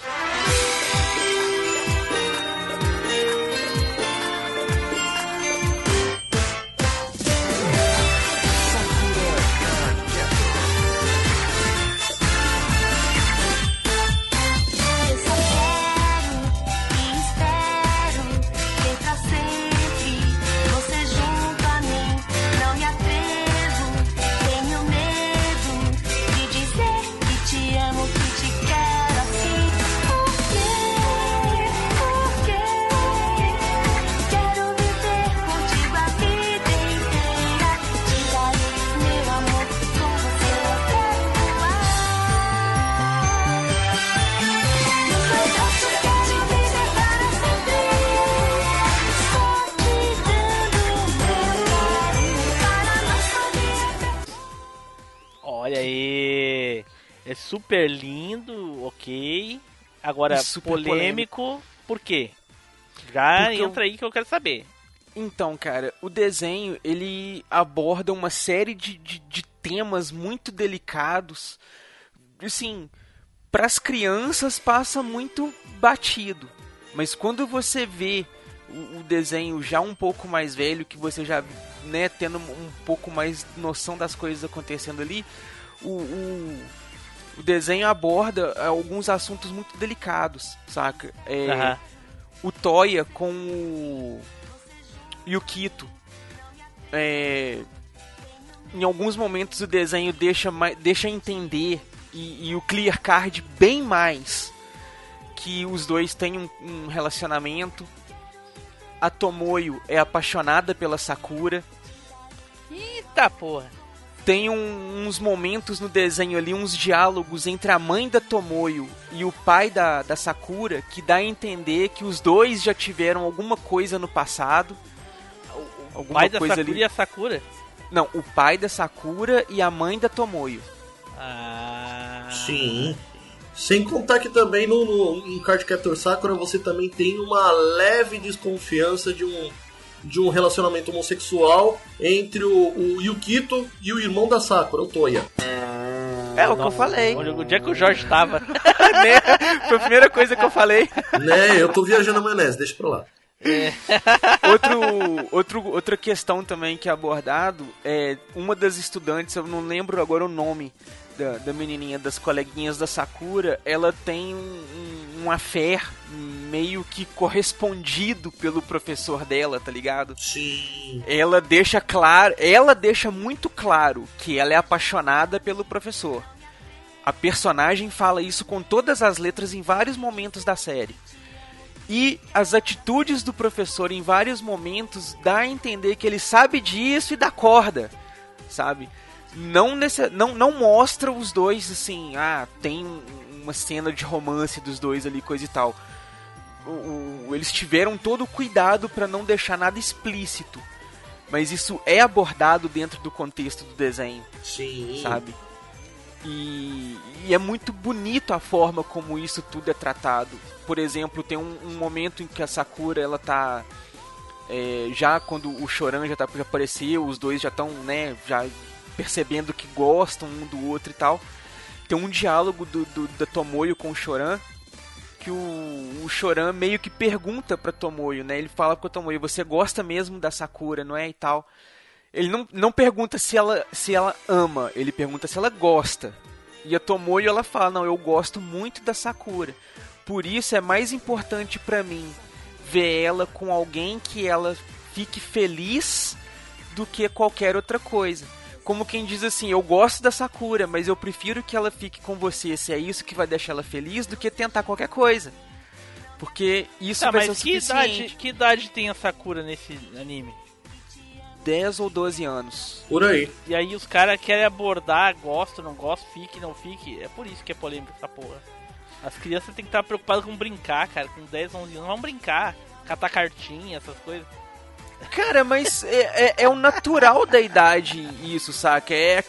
B: Super lindo, ok. Agora,
C: super
B: polêmico, por quê? Já
C: Porque eu-
B: entra aí que eu quero saber.
C: Então, cara, o desenho ele aborda uma série de, de, de temas muito delicados. Assim, para as crianças passa muito batido, mas quando você vê o, o desenho já um pouco mais velho, que você já né, tendo um pouco mais noção das coisas acontecendo ali, o, o, o desenho aborda alguns assuntos muito delicados, saca? É, o Toya com o Yukito. É, em alguns momentos o desenho deixa, deixa entender e, e o Clear Card bem mais que os dois têm um, um relacionamento. A Tomoyo é apaixonada pela Sakura.
B: Eita porra!
C: Tem um- uns momentos no desenho ali, uns diálogos entre a mãe da Tomoyo e o pai da, da Sakura que dá a entender que os dois já tiveram alguma coisa no passado.
B: O
C: Alguma
B: pai da
C: coisa
B: Sakura
C: ali.
B: e a Sakura?
C: Não, o pai da Sakura e a mãe da Tomoyo.
B: Ah.
E: Sim. Sem contar que também no, no, em Card Captor Sakura você também tem uma leve desconfiança de um, de um relacionamento homossexual entre o, o Yukito e o irmão da Sakura, o Toya.
C: É o que eu falei.
B: Onde, onde é que o Jorge tava?
C: né? Foi a primeira coisa que eu falei.
E: né? Eu tô viajando na maionese, deixa pra lá.
C: outro, outro, outra questão também que é abordado é uma das estudantes, eu não lembro agora o nome da, da menininha, das coleguinhas da Sakura, ela tem um, um, um affair meio que correspondido pelo professor dela, tá ligado?
E: Sim.
C: Ela deixa claro, ela deixa muito claro que ela é apaixonada pelo professor. A personagem fala isso com todas as letras em vários momentos da série. E as atitudes do professor em vários momentos dá a entender que ele sabe disso e dá corda, sabe? Não, nesse, não, não mostra os dois assim, ah, tem uma cena de romance dos dois ali, coisa e tal. O, o, eles tiveram todo o cuidado para não deixar nada explícito. Mas isso é abordado dentro do contexto do desenho.
E: Sim.
C: Sabe? E, e, é muito bonito a forma como isso tudo é tratado. Por exemplo, tem um, um momento em que a Sakura ela tá é, já quando o Choran já, tá, já apareceu, os dois já estão, né, já percebendo que gostam um do outro e tal. Tem um diálogo do, do da Tomoyo com o Choran que o, o Choran meio que pergunta pra Tomoyo, né? Ele fala pra Tomoyo, você gosta mesmo da Sakura, não é? E tal. Ele não, não pergunta se ela, se ela ama, ele pergunta se ela gosta. E a Tomoyo ela fala: "Não, eu gosto muito da Sakura. Por isso é mais importante para mim ver ela com alguém que ela fique feliz do que qualquer outra coisa." Como quem diz assim, eu gosto da Sakura, mas eu prefiro que ela fique com você, se é isso que vai deixar ela feliz, do que tentar qualquer coisa. Porque isso
B: Tá,
C: vai
B: mas
C: ser
B: que
C: suficiente.
B: idade, que idade tem a Sakura nesse anime?
C: 10 ou 12 anos.
E: Por aí.
B: E aí os caras querem abordar, gosto, não gosto, fique, não fique. É por isso que é polêmica essa porra. As crianças têm que estar preocupadas com brincar, cara. Com 10, 11 anos, vão brincar. Catar cartinha, essas coisas.
C: Cara, mas é, é, é o natural da idade isso, saca? É, é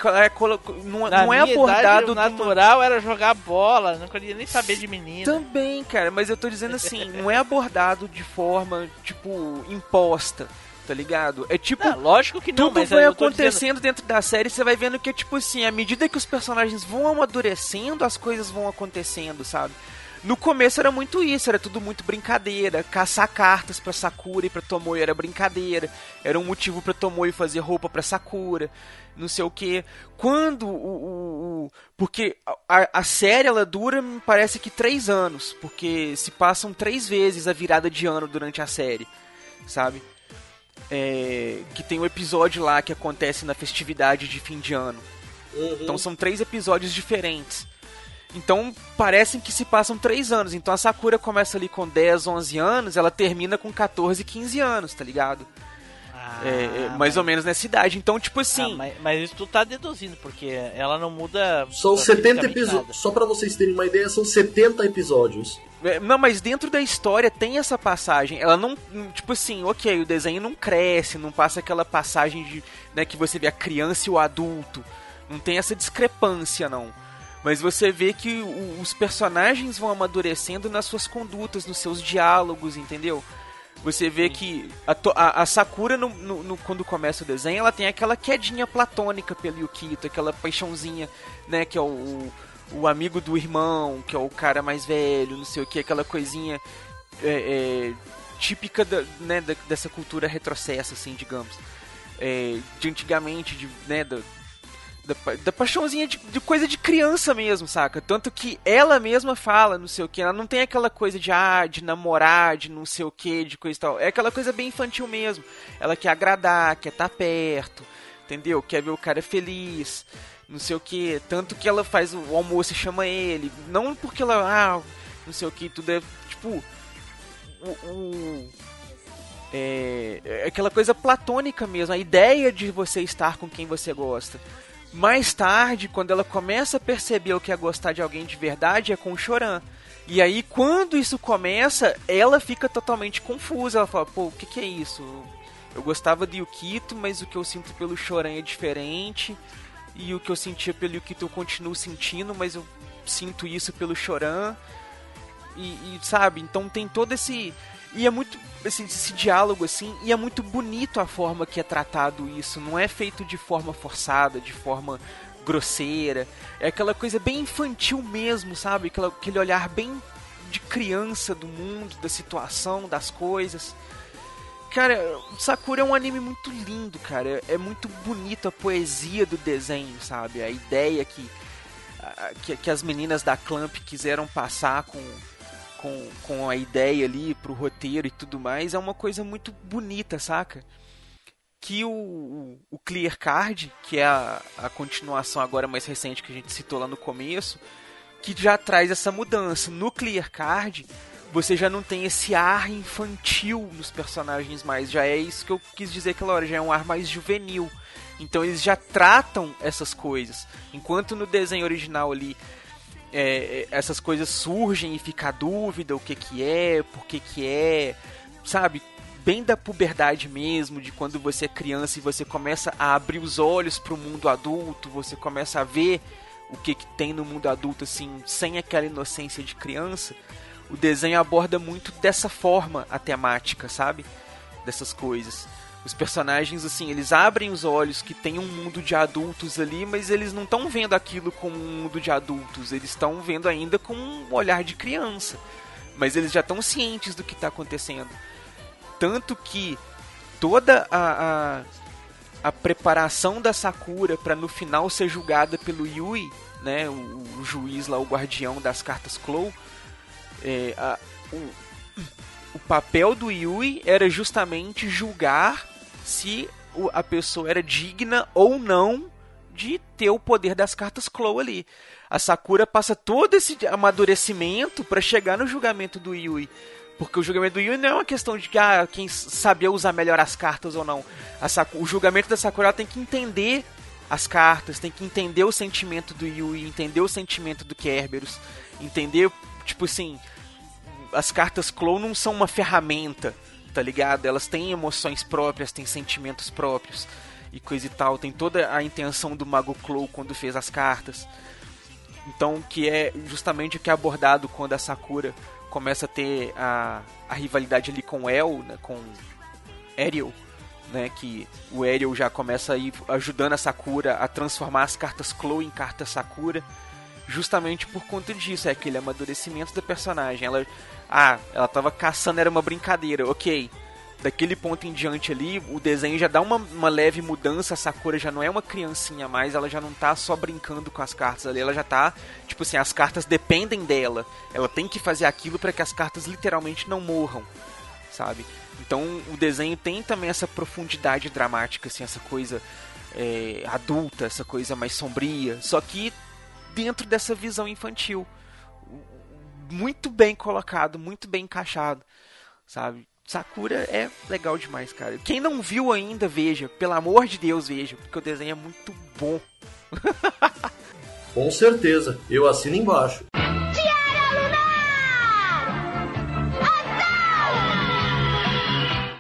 C: não, não é abordado
B: idade, o
C: uma-
B: natural era jogar bola, não queria nem saber de menina.
C: Também, cara, mas eu tô dizendo assim, não é abordado de forma, tipo, imposta, tá ligado? É tipo,
B: Ah, lógico que não,
C: tudo vai
B: tô dizendo-
C: acontecendo dentro da série, você vai vendo que, tipo assim, à medida que os personagens vão amadurecendo, as coisas vão acontecendo, sabe? No começo era muito isso, era tudo muito brincadeira. Caçar cartas pra Sakura e pra Tomoyo era brincadeira. Era um motivo pra Tomoyo fazer roupa pra Sakura. Não sei o que. Quando o. o- o- porque a, a série ela dura, me parece que três anos. Porque se passam três vezes a virada de ano durante a série. Sabe? É, que tem um episódio lá que acontece na festividade de fim de ano. Então são três episódios diferentes. Então parecem que se passam três anos. Então a Sakura começa ali com 10, 11 anos, ela termina com 14, 15 anos, tá ligado?
B: Ah,
C: É, é,
B: mas-
C: mais ou menos nessa idade. Então, tipo
B: Ah,
C: assim.
B: mas, mas isso tu tá deduzindo, porque ela não muda.
E: São
B: praticamente
E: 70
B: nada.
E: episódios. Só pra vocês terem uma ideia, são 70 episódios.
C: é, Não, mas dentro da história tem essa passagem. Ela não. não- Tipo assim, ok, o desenho não cresce, não passa aquela passagem de. Né, que você vê a criança e o adulto. Não tem essa discrepância, não. Mas você vê que o- os personagens vão amadurecendo nas suas condutas, nos seus diálogos, entendeu? Você vê que a, a- a Sakura, no, no- no- quando começa o desenho, ela tem aquela quedinha platônica pelo Yukito, aquela paixãozinha, né, que é o, o, o amigo do irmão, que é o cara mais velho, não sei o que, aquela coisinha é, é, típica da, né, da- dessa cultura retrocessa, assim, digamos. É, de antigamente, de, né, da, da, da paixãozinha de, de coisa de criança mesmo, saca? Tanto que ela mesma fala, não sei o que, ela não tem aquela coisa de, ah, de namorar, de não sei o que, de coisa e tal. É aquela coisa bem infantil mesmo. Ela quer agradar, quer estar perto, entendeu? Quer ver o cara feliz, não sei o que. Tanto que ela faz o almoço e chama ele. Não porque ela, ah, não sei o que, tudo é, tipo, o- o é, é aquela coisa platônica mesmo, a ideia de você estar com quem você gosta. Mais tarde, quando ela começa a perceber o que é gostar de alguém de verdade, é com o Choran. E aí, quando isso começa, ela fica totalmente confusa. Ela fala, pô, o que, que é isso? Eu gostava de Yukito, mas o que eu sinto pelo Choran é diferente. E o que eu sentia pelo Yukito eu continuo sentindo, mas eu sinto isso pelo Choran. E, e, sabe, então tem todo esse. E é muito. Esse, esse diálogo, assim, e é muito bonito a forma que é tratado isso. Não é feito de forma forçada, de forma grosseira. É aquela coisa bem infantil mesmo, sabe? Aquela, aquele olhar bem de criança do mundo, da situação, das coisas. Cara, Sakura é um anime muito lindo, cara. É muito bonito a poesia do desenho, sabe? A ideia que, que, que as meninas da Clamp quiseram passar com, com, com a ideia ali pro roteiro e tudo mais é uma coisa muito bonita, saca? Que o, o Clear Card, que é a, a continuação agora mais recente que a gente citou lá no começo, que já traz essa mudança. No Clear Card, você já não tem esse ar infantil nos personagens mais. Já é isso que eu quis dizer aquela hora, já é um ar mais juvenil. Então eles já tratam essas coisas. Enquanto no desenho original ali é, essas coisas surgem e fica a dúvida o que que é, por que que é, sabe? Bem da puberdade mesmo, de quando você é criança e você começa a abrir os olhos para o mundo adulto, você começa a ver o que, que tem no mundo adulto assim, sem aquela inocência de criança o desenho aborda muito dessa forma a temática, sabe? Dessas coisas. Os personagens, assim, eles abrem os olhos que tem um mundo de adultos ali, mas eles não estão vendo aquilo como um mundo de adultos, eles estão vendo ainda com um olhar de criança. Mas eles já estão cientes do que está acontecendo. Tanto que toda a, a, a preparação da Sakura para no final ser julgada pelo Yui, né, o, o juiz lá, o guardião das cartas Clow, é, a, o, o papel do Yui era justamente julgar se a pessoa era digna ou não de ter o poder das cartas Claw ali. A Sakura passa todo esse amadurecimento para chegar no julgamento do Yui. Porque o julgamento do Yui não é uma questão de ah, quem sabia usar melhor as cartas ou não. O julgamento da Sakura tem que entender as cartas, tem que entender o sentimento do Yui, entender o sentimento do Kerberos, entender, tipo assim, as cartas Clow não são uma ferramenta, tá ligado? Elas têm emoções próprias, têm sentimentos próprios e coisa e tal. Tem toda a intenção do Mago Clow quando fez as cartas. Então, que é justamente o que é abordado quando a Sakura começa a ter a, a rivalidade ali com El, né, com Ariel, né, que o Ariel já começa a ir ajudando a Sakura a transformar as cartas Clow em cartas Sakura, justamente por conta disso, é aquele amadurecimento da personagem. Ela ah, ela tava caçando, era uma brincadeira, ok. Daquele ponto em diante ali, o desenho já dá uma, uma leve mudança, a Sakura já não é uma criancinha mais, ela já não tá só brincando com as cartas ali, ela já tá, tipo assim, as cartas dependem dela. Ela tem que fazer aquilo para que as cartas literalmente não morram, sabe? Então o desenho tem também essa profundidade dramática, assim, essa coisa é, adulta, essa coisa mais sombria, só que dentro dessa visão infantil muito bem colocado, muito bem encaixado, sabe? Sakura é legal demais, cara. Quem não viu ainda, veja. Pelo amor de Deus, veja. Porque o desenho é muito bom.
E: Com certeza. Eu assino embaixo.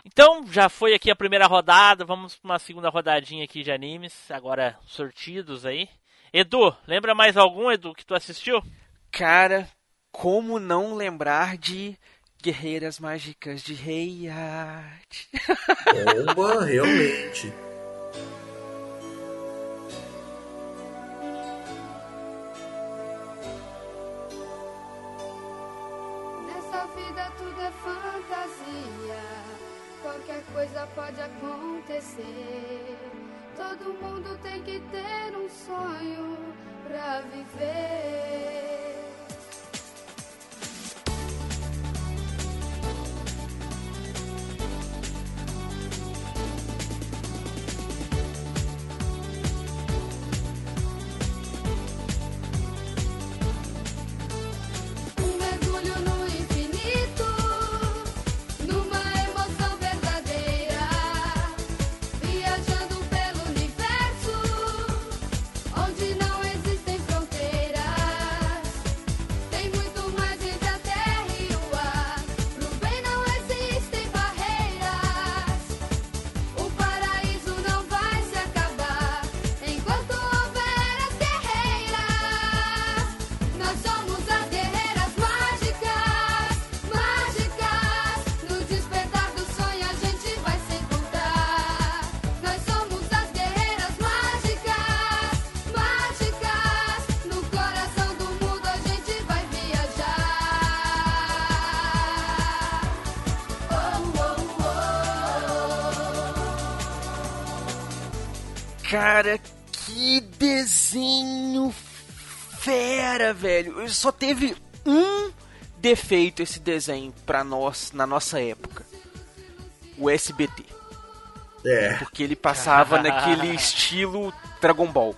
B: Então, já foi aqui a primeira rodada. Vamos para uma segunda rodadinha aqui de animes. Agora, sortidos aí. Edu, lembra mais algum, Edu, que tu assistiu?
C: Cara, como não lembrar de Guerreiras Mágicas de Rei Art?
E: Bomba, realmente.
F: Nessa vida tudo é fantasia. Qualquer coisa pode acontecer. Todo mundo tem que ter um sonho pra viver.
C: Cara, que desenho fera, velho. Só teve um defeito esse desenho pra nós na nossa época. O SBT.
E: É.
C: Porque ele passava naquele estilo Dragon Ball.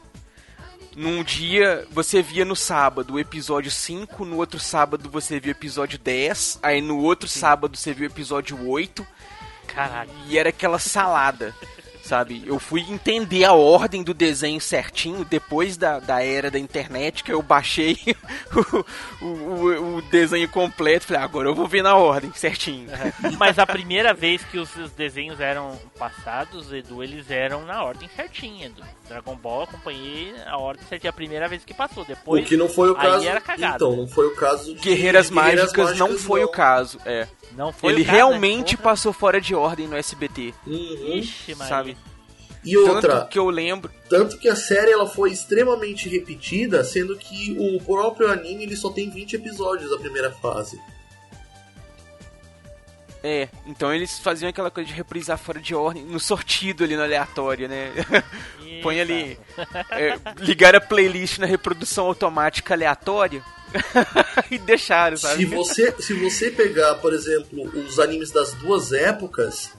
C: Num dia você via no sábado o episódio 5, no outro sábado você via o episódio 10, aí no outro sábado você via o episódio 8,
B: Caralho.
C: e era aquela salada, sabe? Eu fui entender a ordem do desenho certinho depois da, da era da internet, que eu baixei o, o, o- o desenho completo. Falei, "Ah, agora eu vou ver na ordem certinho.
B: Mas a primeira vez que os os desenhos eram passados, Edu, eles eram na ordem certinha. Do Dragon Ball eu acompanhei a ordem certinha a primeira vez que passou.
E: O
B: Depois.
E: que não foi o
B: aí
E: caso.
B: era cagada.
E: Então, não foi o caso de
C: Guerreiras,
E: de
C: Mágicas, não foi o caso. É.
B: Não foi
C: Ele
B: caso, né?
C: realmente
B: Porra.
C: passou fora de ordem no SBT,
E: Uhum.
B: Ixi, Maria.
C: sabe?
E: E outra,
C: Tanto que eu lembro.
E: tanto que a série ela foi extremamente repetida, sendo que o próprio anime ele só tem 20 episódios a primeira fase.
C: É, então eles faziam aquela coisa de reprisar fora de ordem, no sortido ali no aleatório, né?
B: Eita.
C: Põe ali. é, ligar a playlist na reprodução automática aleatória e deixaram, sabe?
E: Se você, se você pegar, por exemplo, os animes das duas épocas,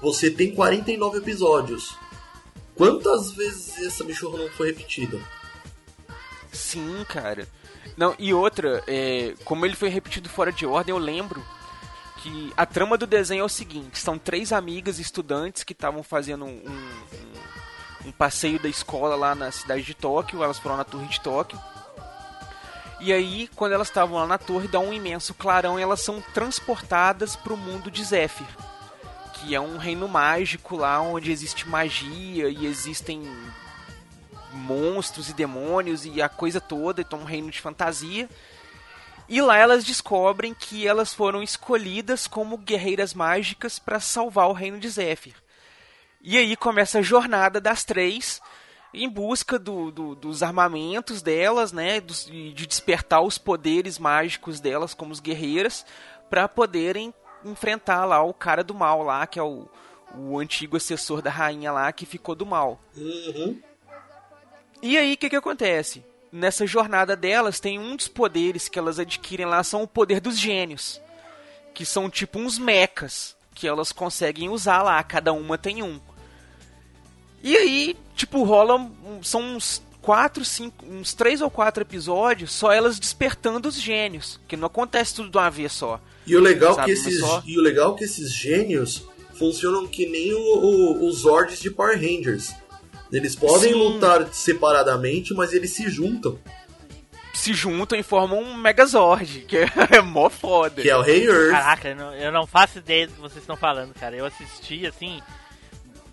E: você tem 49 episódios. Quantas vezes essa bichorra não foi repetida?
C: Sim, cara. Não, e outra, é, como ele foi repetido fora de ordem, eu lembro que a trama do desenho é o seguinte: são três amigas estudantes que estavam fazendo um, um, um passeio da escola lá na cidade de Tóquio, elas foram na torre de Tóquio. E aí, quando elas estavam lá na torre, dá um imenso clarão e elas são transportadas para o mundo de Zephyr, que é um reino mágico lá onde existe magia e existem monstros e demônios e a coisa toda, então um reino de fantasia. E lá elas descobrem que elas foram escolhidas como guerreiras mágicas para salvar o reino de Zephyr. E aí começa a jornada das três em busca do- do- dos armamentos delas, né, dos- de despertar os poderes mágicos delas como as guerreiras para poderem enfrentar lá o cara do mal lá, que é o, o antigo assessor da rainha lá que ficou do mal.
E: Uhum.
C: E aí, o que, que acontece? Nessa jornada delas, tem um dos poderes que elas adquirem lá, são o poder dos gênios. Que são tipo uns mechas que elas conseguem usar lá, cada uma tem um. E aí, tipo, rola. São uns quatro, cinco, uns três ou quatro episódios só elas despertando os gênios. Que não acontece tudo de uma vez só.
E: E o legal
C: Sabe,
E: que esses
C: só-
E: e o legal que esses gênios funcionam que nem o- o- os Zords de Power Rangers. Eles podem
C: Sim.
E: lutar separadamente, mas eles se juntam,
C: Se juntam e formam um Megazord, que é, é mó foda.
E: que é o Rei Earth.
B: Caraca, eu não, eu não faço ideia do que vocês estão falando, cara. Eu assisti, assim,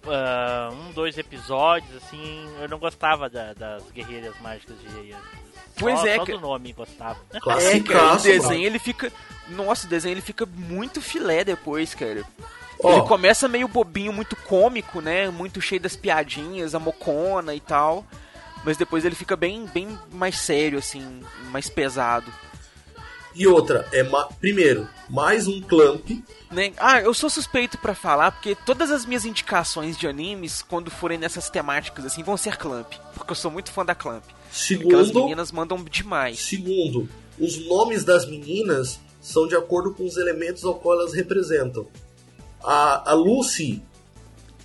B: ah, um, dois episódios, assim, eu não gostava da- das Guerreiras Mágicas de Rei.
C: Pois
B: só,
C: é,
B: só
C: que-
B: do nome gostava.
C: É, cara, o
E: Classicaço,
C: desenho
E: mano.
C: ele fica. Nossa, o desenho ele fica muito filé depois, cara.
E: Ó,
C: Ele começa meio bobinho, muito cômico, né? Muito cheio das piadinhas, a mocona e tal. Mas depois ele fica bem, bem mais sério, assim, mais pesado.
E: E outra, é ma- primeiro, mais um Clamp.
C: Né? Ah, eu sou suspeito pra falar, porque todas as minhas indicações de animes, quando forem nessas temáticas assim, vão ser Clamp. Porque eu sou muito fã da Clamp. Aquelas
E: Segundo,
C: meninas mandam demais.
E: segundo, os nomes das meninas são de acordo com os elementos ao qual elas representam. A, a Lucy,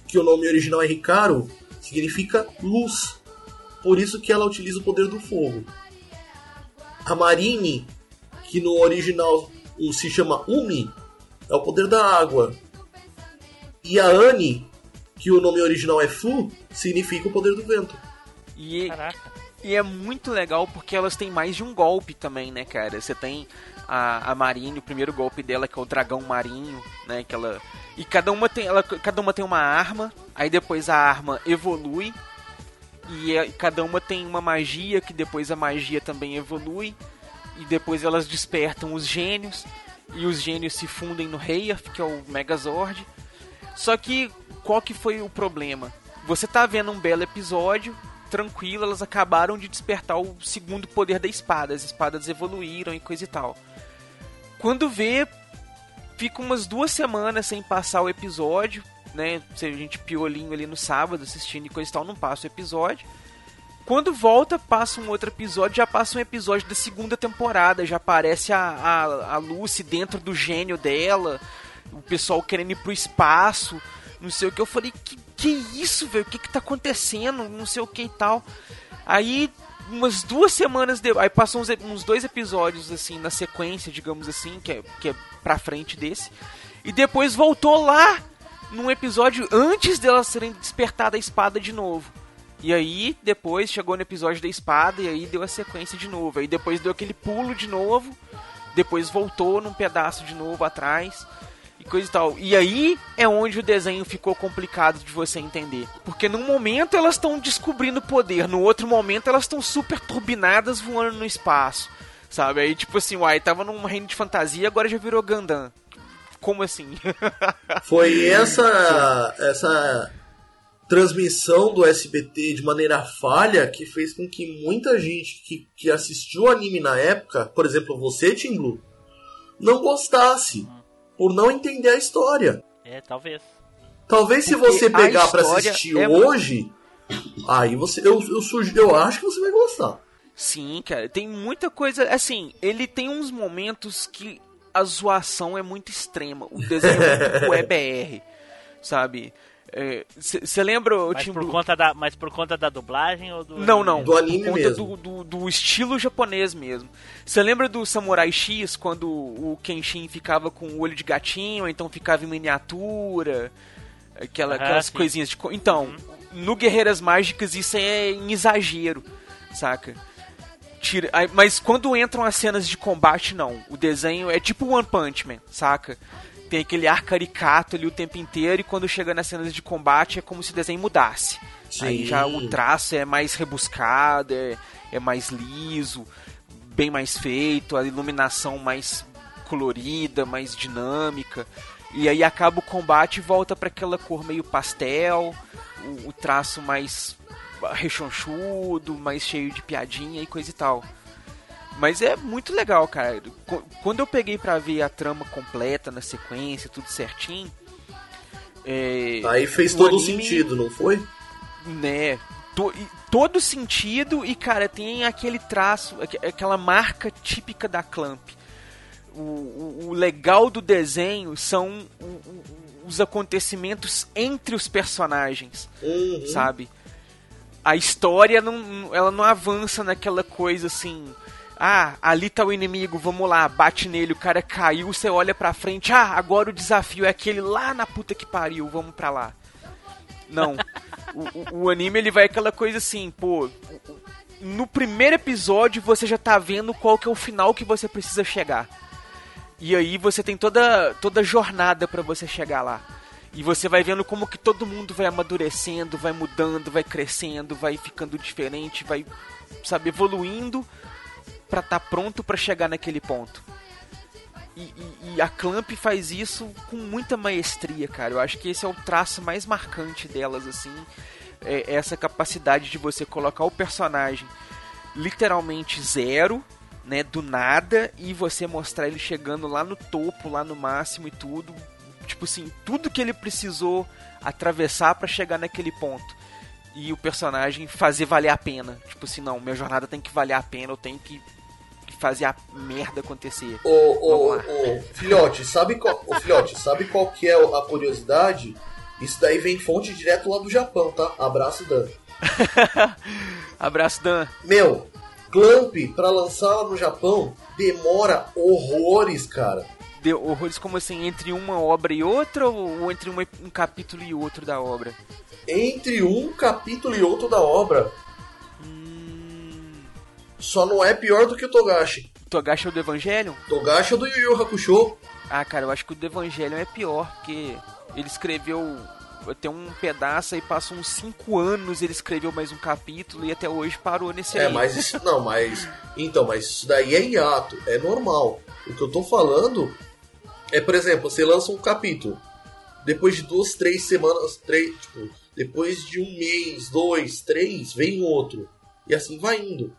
E: que o nome original é Ricardo, significa luz. Por isso que ela utiliza o poder do fogo. A Marine, que no original se chama Umi, é o poder da água. E a Anne, que o nome original é Fu, significa o poder do vento.
C: E,
B: Caraca.
C: E é muito legal porque elas têm mais de um golpe também, né, cara? Você tem a, a Marine, o primeiro golpe dela, que é o dragão marinho, né? Que ela, e cada uma, tem, ela, cada uma tem uma arma, aí depois a arma evolui. E é- cada uma tem uma magia, que depois a magia também evolui. E depois elas despertam os gênios. E os gênios se fundem no Reiarth, que é o Megazord. Só que qual que foi o problema? Você tá vendo um belo episódio, tranquilo, elas acabaram de despertar o segundo poder da espada. As espadas evoluíram e coisa e tal. Quando vê, fica umas duas semanas sem passar o episódio. né? Se a gente piolinho ali no sábado assistindo e coisa e tal, não passa o episódio. Quando volta, passa um outro episódio, já passa um episódio da segunda temporada, já aparece a, a, a Lucy dentro do gênio dela, o pessoal querendo ir pro espaço, não sei o que. Eu falei, que, que isso, velho? O que que tá acontecendo? Não sei o que e tal. Aí, umas duas semanas depois, aí passam uns, uns dois episódios, assim, na sequência, digamos assim, que é, que é pra frente desse. E depois voltou lá, num episódio antes delas serem despertar da espada de novo. E aí, depois chegou no episódio da espada e aí deu a sequência de novo. Aí depois deu aquele pulo de novo, depois voltou num pedaço de novo atrás coisa e tal. E aí é onde o desenho ficou complicado de você entender. Porque num momento elas estão descobrindo poder, no outro momento elas estão super turbinadas voando no espaço. Sabe? Aí tipo assim, uai, tava num reino de fantasia, agora já virou Gundam. Como assim?
E: Foi essa essa transmissão do SBT de maneira falha que fez com que muita gente que, que assistiu o anime na época, por exemplo, você, Tim Blue, não gostasse por não entender a história.
B: É, talvez.
E: Talvez se
C: Porque
E: você pegar pra
C: história
E: assistir
C: é
E: hoje, aí você eu, eu, eu acho que você vai gostar.
C: Sim, cara, tem muita coisa. Assim, ele tem uns momentos que a zoação é muito extrema. O desenho é muito EBR, sabe? Você lembra o
B: Mas
C: Tim
B: por,
C: Blue?
B: conta da, mas por conta da dublagem ou do.
C: Não, não.
E: Do anime
C: por conta
E: mesmo.
C: Do, do, do estilo japonês mesmo. Você lembra do Samurai X, quando o Kenshin ficava com o olho de gatinho, ou então ficava em miniatura? Aquela,
B: Aham,
C: aquelas
B: sim.
C: coisinhas de. Então, no Guerreiras Mágicas isso é em exagero, saca? Tira, mas quando entram as cenas de combate, não. O desenho é tipo One Punch Man, saca? Tem aquele ar caricato ali o tempo inteiro e quando chega nas cenas de combate é como se o desenho mudasse. Aí
E: Sim.
C: já o traço é mais rebuscado, é, é mais liso, bem mais feito, a iluminação mais colorida, mais dinâmica. E aí acaba o combate e volta para aquela cor meio pastel, o, o traço mais rechonchudo, mais cheio de piadinha e coisa e tal. Mas é muito legal, cara. Qu- Quando eu peguei pra ver a trama completa na sequência, tudo certinho, é,
E: Aí fez
C: o
E: todo
C: anime-
E: sentido, não foi?
C: né? To- todo sentido e, cara, tem aquele traço, aqu- aquela marca típica da Clamp. O, o- o legal do desenho são os acontecimentos entre os personagens,
E: Uhum.
C: sabe? A história não, ela não avança naquela coisa assim. Ah, ali tá o inimigo, vamos lá, bate nele, o cara caiu, você olha pra frente, ah, agora o desafio é aquele lá na puta que pariu, vamos pra lá. Não. O, o- o anime ele vai aquela coisa assim, pô. No primeiro episódio você já tá vendo qual que é o final que você precisa chegar. E aí você tem toda toda a jornada pra você chegar lá. E você vai vendo como que todo mundo vai amadurecendo, vai mudando, vai crescendo, vai ficando diferente, vai sabe evoluindo pra estar pronto pra chegar naquele ponto. E, e- e a Clamp faz isso com muita maestria, cara. Eu acho que esse é o traço mais marcante delas, assim. É essa capacidade de você colocar o personagem literalmente zero, né, do nada, e você mostrar ele chegando lá no topo, lá no máximo e tudo. Tipo assim, tudo que ele precisou atravessar pra chegar naquele ponto. E o personagem fazer valer a pena. Tipo assim, não, minha jornada tem que valer a pena, eu tenho que fazer a merda acontecer.
E: Ô, ô, filhote, sabe qual, ô, filhote, sabe qual que é a curiosidade? Isso daí vem fonte direto lá do Japão, tá? Abraço, Dan.
C: Abraço, Dan.
E: Meu, Clamp, pra lançar lá no Japão, demora horrores, cara.
C: Deu horrores como assim, entre uma obra e outra, ou entre uma- um capítulo e outro da obra?
E: Entre um capítulo e outro da obra. Só não é pior do que o Togashi.
C: Togashi é o do Evangelion?
E: Togashi é do Yu Yu Hakusho.
C: Ah, cara, eu acho que o do Evangelion é pior, porque ele escreveu até um pedaço e passou uns 5 anos ele escreveu mais um capítulo e até hoje parou nesse
E: É,
C: aí.
E: mas isso não, mas então, mas isso daí é hiato, é normal. O que eu tô falando é, por exemplo, você lança um capítulo, depois de duas, três semanas, três, tipo, depois de um mês, dois, três, vem outro e assim vai indo.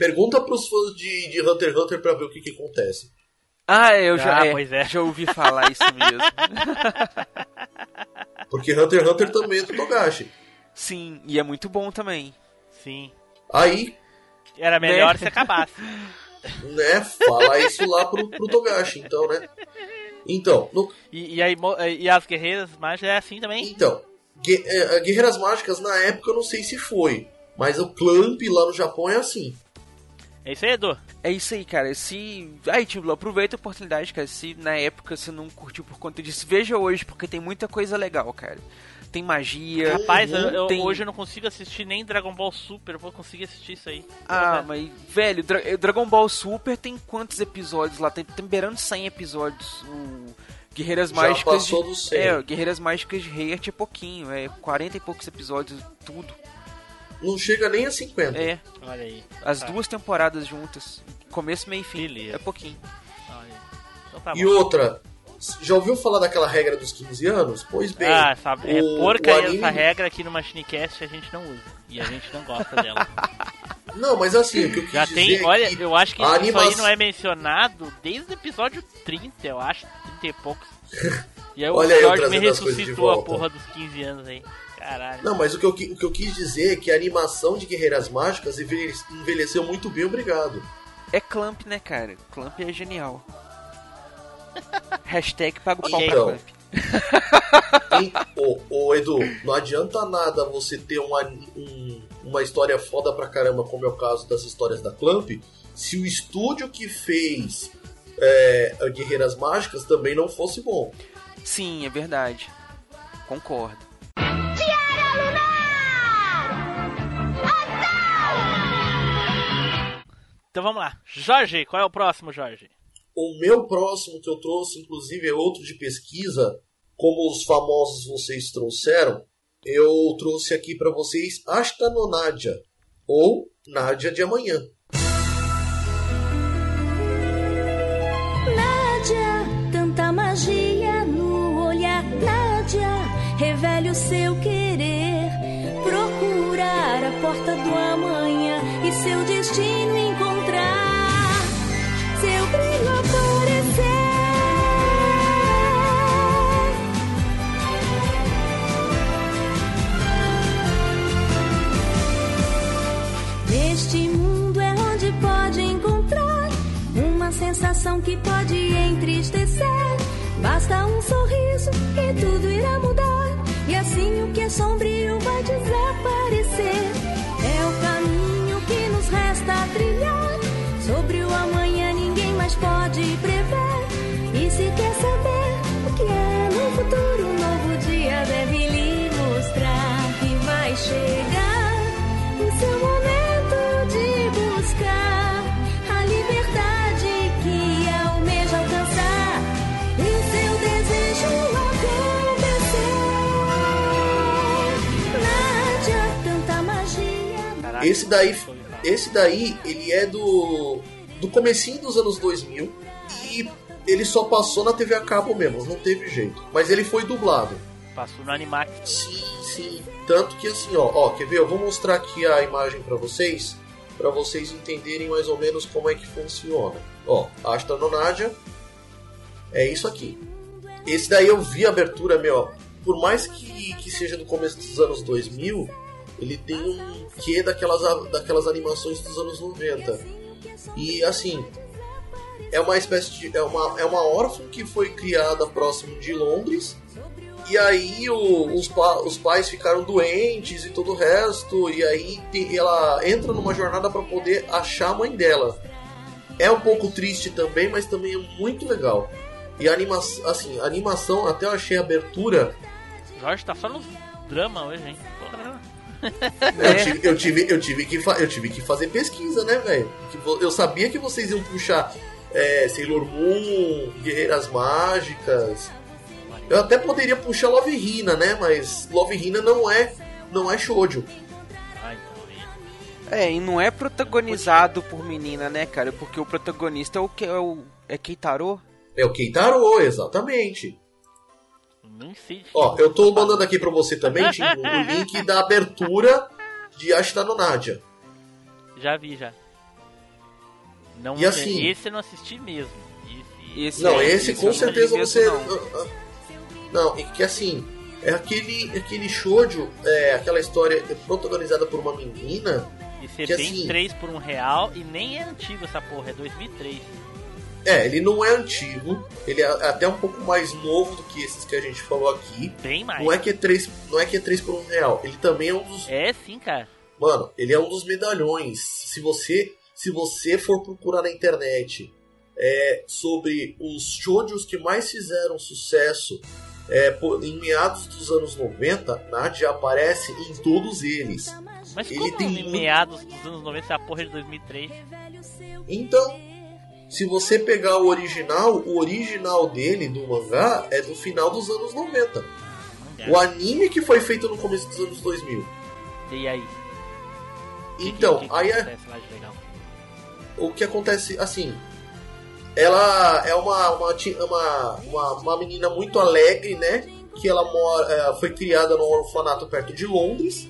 E: Pergunta pros fãs de, de Hunter x Hunter pra ver o que que acontece.
C: Ah, eu já,
B: Ah,
C: é,
B: pois é.
C: já ouvi falar isso mesmo.
E: Porque Hunter x Hunter também é do Togashi.
C: Sim, e é muito bom também.
B: Sim.
E: Aí,
B: Era melhor
C: Né?
B: se acabasse.
E: né, fala isso lá pro, pro Togashi, então, né? Então, no,
B: E, e, aí, e as guerreiras mágicas é assim também?
E: então é, Guerreiras Mágicas, na época, eu não sei se foi. Mas o Clamp lá no Japão é assim.
B: É isso aí, Edu.
C: É isso aí, cara. Se. Aí, tipo, aproveita a oportunidade, cara. Se na época você não curtiu por conta disso, veja hoje, porque tem muita coisa legal, cara. Tem magia.
B: Rapaz, eu, eu-
C: tem-
B: hoje eu não consigo assistir nem Dragon Ball Super, eu vou conseguir assistir isso aí.
C: Ah, mas, velho, Dra- eh, Dragon Ball Super tem quantos episódios lá? Tem, tem beirando 100 episódios. O Guerreiras
E: Já
C: Mágicas.
E: passou
C: de,
E: dos 100.
C: É, Guerreiras Mágicas de Heart é pouquinho, é 40 e poucos episódios, tudo.
E: Não chega nem a 50.
C: É,
B: Olha aí.
C: as
B: Tá.
C: duas temporadas juntas. Começo, meio e fim.
B: Beleza.
C: É pouquinho.
B: Olha aí. Então tá
E: E
B: bom.
E: outra, já ouviu falar daquela regra dos 15 anos? Pois bem,
B: ah, sabe, é
E: o-
B: porcaria
E: o anime-
B: essa regra aqui no Machinecast a gente não usa. E a gente não gosta dela.
E: Não, mas assim, o que eu quis
B: Já
E: dizer
B: tem,
E: é
B: olha,
E: que
B: eu acho que isso
E: anima-
B: aí não é mencionado desde o episódio 30, eu acho, 30 e poucos. E aí o
E: Olha
B: Jorge me ressuscitou a porra dos 15 anos aí. Caralho.
E: Não, mas o que, eu, o que eu quis dizer é que a animação de Guerreiras Mágicas envelhe- envelheceu muito bem, obrigado.
C: É Clamp, né, cara? Clamp é genial. Hashtag paga o pau pra
E: Então.
C: Clamp.
E: Ô, ô, Edu, não adianta nada você ter uma, um- uma história foda pra caramba, como é o caso das histórias da Clamp, se o estúdio que fez é, a Guerreiras Mágicas também não fosse bom.
C: Sim, é verdade. Concordo.
B: Então vamos lá. Jorge, qual é o próximo, Jorge?
E: O meu próximo que eu trouxe, inclusive, é outro de pesquisa, como os famosos vocês trouxeram. Eu trouxe aqui pra vocês Ashta Nadia, ou Nádia de Amanhã.
G: Porta do amanhã e seu destino encontrar. Seu brilho aparecer. Neste mundo é onde pode encontrar uma sensação que pode entristecer. Basta um sorriso e tudo irá mudar. E assim o que é sombrio vai desaparecer.
E: Esse daí, esse daí, ele é do do comecinho dos anos 2000 e ele só passou na TV a cabo mesmo, não teve jeito. Mas ele foi dublado.
B: Passou no Animax.
E: Sim, sim. Tanto que assim, ó, ó, quer ver? Eu vou mostrar aqui a imagem pra vocês, pra vocês entenderem mais ou menos como é que funciona. Ó, Ashta no Nadia é isso aqui. Esse daí eu vi a abertura, meu, por mais que, que seja do começo dos anos 2000, ele tem um quê daquelas, a- daquelas animações dos anos 90. E assim, é uma espécie de. É uma, é uma órfã que foi criada próximo de Londres. E aí o- os, pa- os pais ficaram doentes e todo o resto. E aí tem- ela entra numa jornada para poder achar a mãe dela. É um pouco triste também, mas também é muito legal. E a animação, assim, a animação, até eu achei a abertura.
B: Jorge tá só no drama hoje, hein? Porra.
E: Eu, tive, eu, tive, eu, tive que eu tive que fazer pesquisa, né, velho? Eu sabia que vocês iam puxar é, Sailor Moon, Guerreiras Mágicas. Eu até poderia puxar Love Hina, né? Mas Love Hina não é, não é shoujo.
C: É, e não é protagonizado por menina, né, cara? Porque o protagonista é o que é o é Keitaro.
E: É o Keitaro, exatamente.
B: Nem sei.
E: Ó, eu tô mandando aqui pra você também, Tim, o link da abertura de Ashita no Nadia.
B: Já vi, já. Não,
E: E assim-
B: Esse eu não assisti mesmo. Esse,
C: Esse
E: Não,
C: é-
E: esse
C: eu
E: com certeza você.
C: não.
E: Não, é que assim, é aquele, aquele shoujo, é aquela história protagonizada por uma menina.
B: Esse é
E: Que
B: bem
E: assim-
B: 3 por um real e nem é antigo essa porra, é 2003.
E: É, ele não é antigo, ele é até um pouco mais novo do que esses que a gente falou aqui.
B: Bem mais.
E: Não é que é 3, não é que é 3 por um real, ele também é um dos.
B: É sim, cara.
E: Mano, ele é um dos medalhões. Se você, se você for procurar na internet é, sobre os shoujos que mais fizeram sucesso é, por- em meados dos anos 90, Nadia aparece em todos eles.
B: Mas
E: Ele
B: como
E: tem
B: em
E: muito-
B: meados dos anos 90 essa porra é de 2003?
E: Então, se você pegar o original, o original dele do mangá é do final dos anos 90. O anime que foi feito no começo dos anos 2000.
B: E aí? Que-
E: Então,
B: que- que
E: aí é, o que acontece, assim, ela é uma, uma, uma, uma menina muito alegre, né? Que ela mora, é, foi criada num orfanato perto de Londres.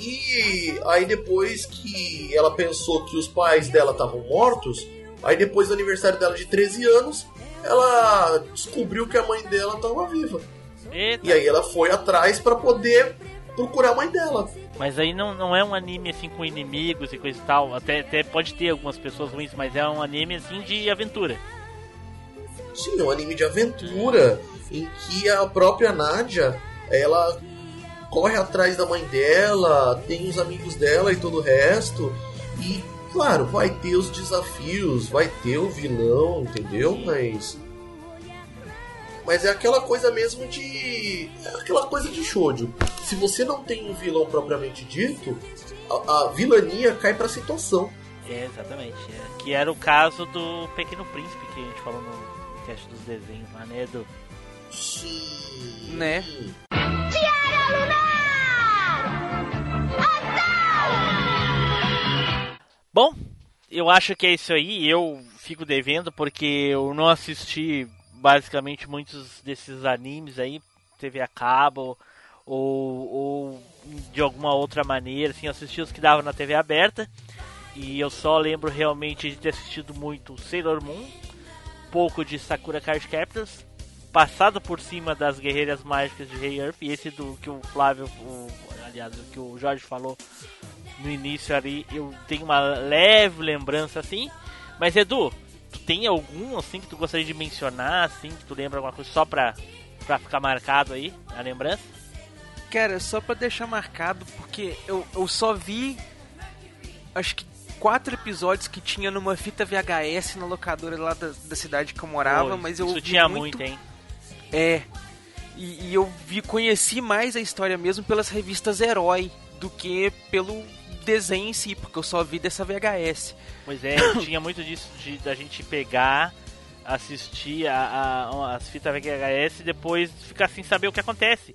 E: E aí depois que ela pensou que os pais dela estavam mortos, aí depois do aniversário dela de 13 anos, ela descobriu que a mãe dela estava viva.
B: Eita,
E: E aí ela foi atrás para poder procurar a mãe dela.
B: mas aí não, não é um anime assim com inimigos e coisa e tal. Até, até pode ter algumas pessoas ruins, mas é um anime assim de aventura.
E: Sim, é um anime de aventura em que a própria Nadia, ela corre atrás da mãe dela, tem os amigos dela e todo o resto. E, claro, vai ter os desafios, vai ter o vilão, entendeu? Mas. Mas é aquela coisa mesmo de. É aquela coisa de shoujo. Se você não tem um vilão propriamente dito, a, a vilania cai pra situação.
B: É, exatamente. é. Que era o caso do Pequeno Príncipe que a gente falou no teste dos desenhos lá, né, Edu?
E: Sim.
C: Né?
B: Bom, eu acho que é isso aí. Eu fico devendo porque eu não assisti basicamente muitos desses animes aí, TV a cabo ou, ou de alguma outra maneira, assim, eu assisti os que davam na TV aberta. E eu só lembro realmente de ter assistido muito Sailor Moon, pouco de Sakura Card Captors, passado por cima das Guerreiras Mágicas de Rei Earth, e esse do que o Flávio, o, aliás, o que o Jorge falou no início ali, eu tenho uma leve lembrança assim. Mas Edu, tu tem algum assim que tu gostaria de mencionar, assim, que tu lembra alguma coisa só pra, pra ficar marcado aí, a lembrança?
C: Cara, só pra deixar marcado, porque eu, eu só vi acho que quatro episódios que tinha numa fita VHS na locadora lá da, da cidade que eu morava,
B: Pô,
C: mas eu
B: Isso tinha
C: muito,
B: muito, hein?
C: É. E, e eu vi, conheci mais a história mesmo pelas revistas Herói do que pelo desenho em si, porque eu só vi dessa VHS.
B: Pois é, tinha muito disso de da gente pegar, assistir a, a- as fitas VHS e depois ficar sem saber o que acontece.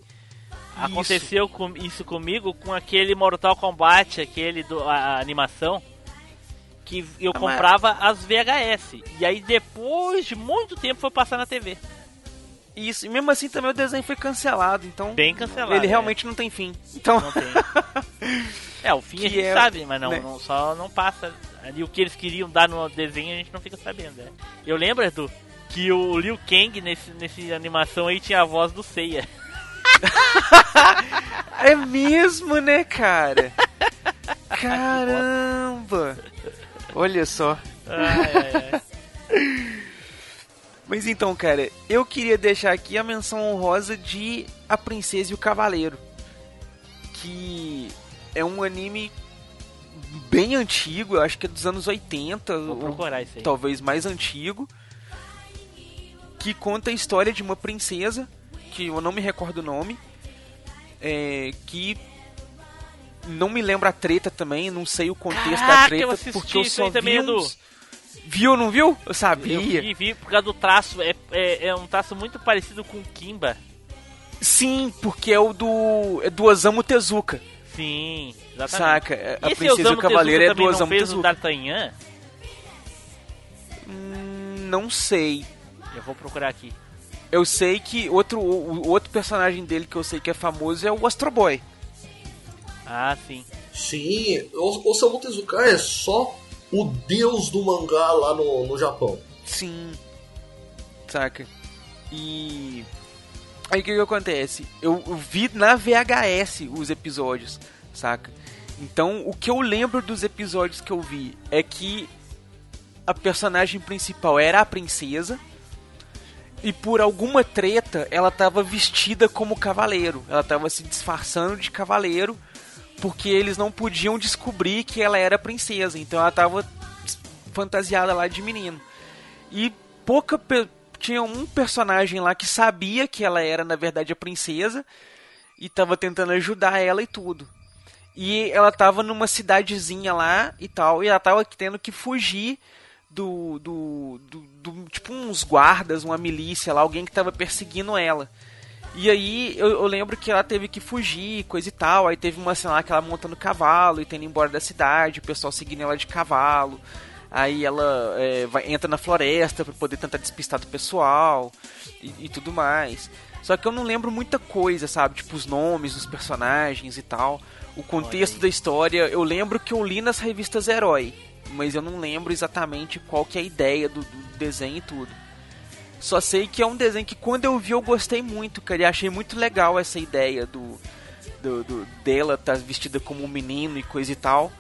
B: Aconteceu com, isso comigo com aquele Mortal Kombat, aquele do a, a animação, que eu
C: Ah,
B: comprava as VHS. E aí depois de muito tempo foi passar na TV.
C: Isso, e mesmo assim também o desenho foi cancelado, então
B: Bem cancelado.
C: ele
B: né?
C: realmente não tem fim. Então,
B: Não tem. É, o fim a
C: Que
B: gente
C: é-
B: sabe, mas não,
C: né?
B: não- só não passa. Ali o que eles queriam dar no desenho a gente não fica sabendo. né? Eu lembro, Edu, que o Liu Kang nesse, nesse animação aí tinha a voz do Seiya.
C: é mesmo, né, cara? Caramba! Olha só.
B: Ai, ai, ai.
C: Mas então, cara, eu queria deixar aqui a menção honrosa de A Princesa e o Cavaleiro. Que é um anime bem antigo, eu acho que é dos anos 80,
B: Vou
C: ou
B: procurar isso aí.
C: talvez mais antigo. Que conta a história de uma princesa, que eu não me recordo o nome, é, que não me lembro a treta também, não sei o contexto da
B: Caraca,
C: treta,
B: eu
C: porque eu só
B: também,
C: vi
B: Edu.
C: uns... Viu, não viu? Eu sabia.
B: Eu vi, vi por causa do traço. É, é, é um traço muito parecido com o Kimba.
C: Sim, porque é o do é do Osamu Tezuka,
B: Sim, exatamente.
C: saca? A
B: E esse
C: princesa
B: Osamu
C: cavaleiro
B: Tezuka
C: é do
B: também não
C: Osamu
B: fez o
C: Tezuka.
B: D'Artagnan?
C: Hum, não sei.
B: Eu vou procurar aqui.
C: Eu sei que outro o, o outro personagem dele que eu sei que é famoso é o Astro Boy.
B: Ah, sim.
E: Sim, o Osamu Tezuka é só o deus do mangá lá no, no Japão.
C: Sim. saca? E. Aí o que, que acontece? Eu, eu vi na VHS os episódios, saca? Então o que eu lembro dos episódios que eu vi é que a personagem principal era a princesa. E por alguma treta, ela tava vestida como cavaleiro. Ela tava se disfarçando de cavaleiro. Porque eles não podiam descobrir que ela era princesa. Então ela tava fantasiada lá de menino. E pouca. pe- Tinha um personagem lá que sabia que ela era, na verdade, a princesa. E tava tentando ajudar ela e tudo. E ela tava numa cidadezinha lá e tal. E ela tava tendo que fugir do, do, do, do- tipo uns guardas, uma milícia lá, alguém que tava perseguindo ela. E aí eu, eu lembro que ela teve que fugir, coisa e tal. Aí teve uma cena lá que ela monta no cavalo e tendo embora da cidade, o pessoal seguindo ela de cavalo. Aí ela é, vai, entra na floresta pra poder tentar despistar do pessoal e, e tudo mais. Só que eu não lembro muita coisa, sabe? Tipo os nomes dos personagens e tal. O contexto da história, eu lembro que eu li nas revistas Herói, mas eu não lembro exatamente qual que é a ideia do, do desenho e tudo. Só sei que é um desenho que quando eu vi eu gostei muito, cara, e achei muito legal essa ideia do, do, do- dela estar vestida como um menino e coisa e tal,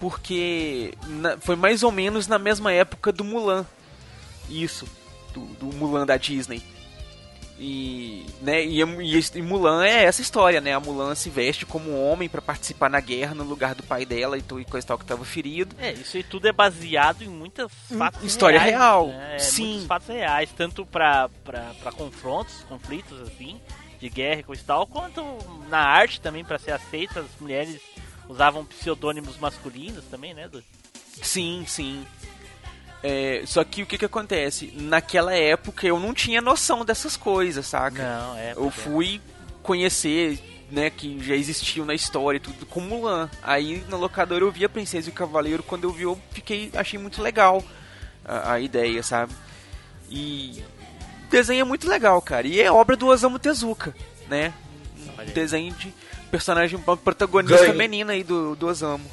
C: porque na- foi mais ou menos na mesma época do Mulan, isso, do, do Mulan da Disney. E, né, e, e, e Mulan é essa história, né? A Mulan se veste como um homem pra participar na guerra no lugar do pai dela e, e coisa tal que tava ferido.
B: É, isso aí tudo é baseado em muitas fatos
C: história
B: reais,
C: real,
B: né? É,
C: sim.
B: Muitos fatos reais, tanto pra confrontos, conflitos, assim, de guerra e coisa e tal, quanto na arte também, pra ser aceita, as mulheres usavam pseudônimos masculinos também, né?
C: Sim, sim. É, só que o que que acontece? Naquela época eu não tinha noção dessas coisas, saca?
B: Não, é.
C: eu
B: é.
C: fui conhecer, né, que já existiu na história e tudo com Mulan. Aí na locadora eu vi a Princesa e o Cavaleiro, quando eu vi eu fiquei, achei muito legal a, a ideia, sabe? E o desenho é muito legal, cara. E é obra do Osamu Tezuka, né? Um desenho de personagem protagonista
E: Ganho.
C: menina aí do, do Osamu.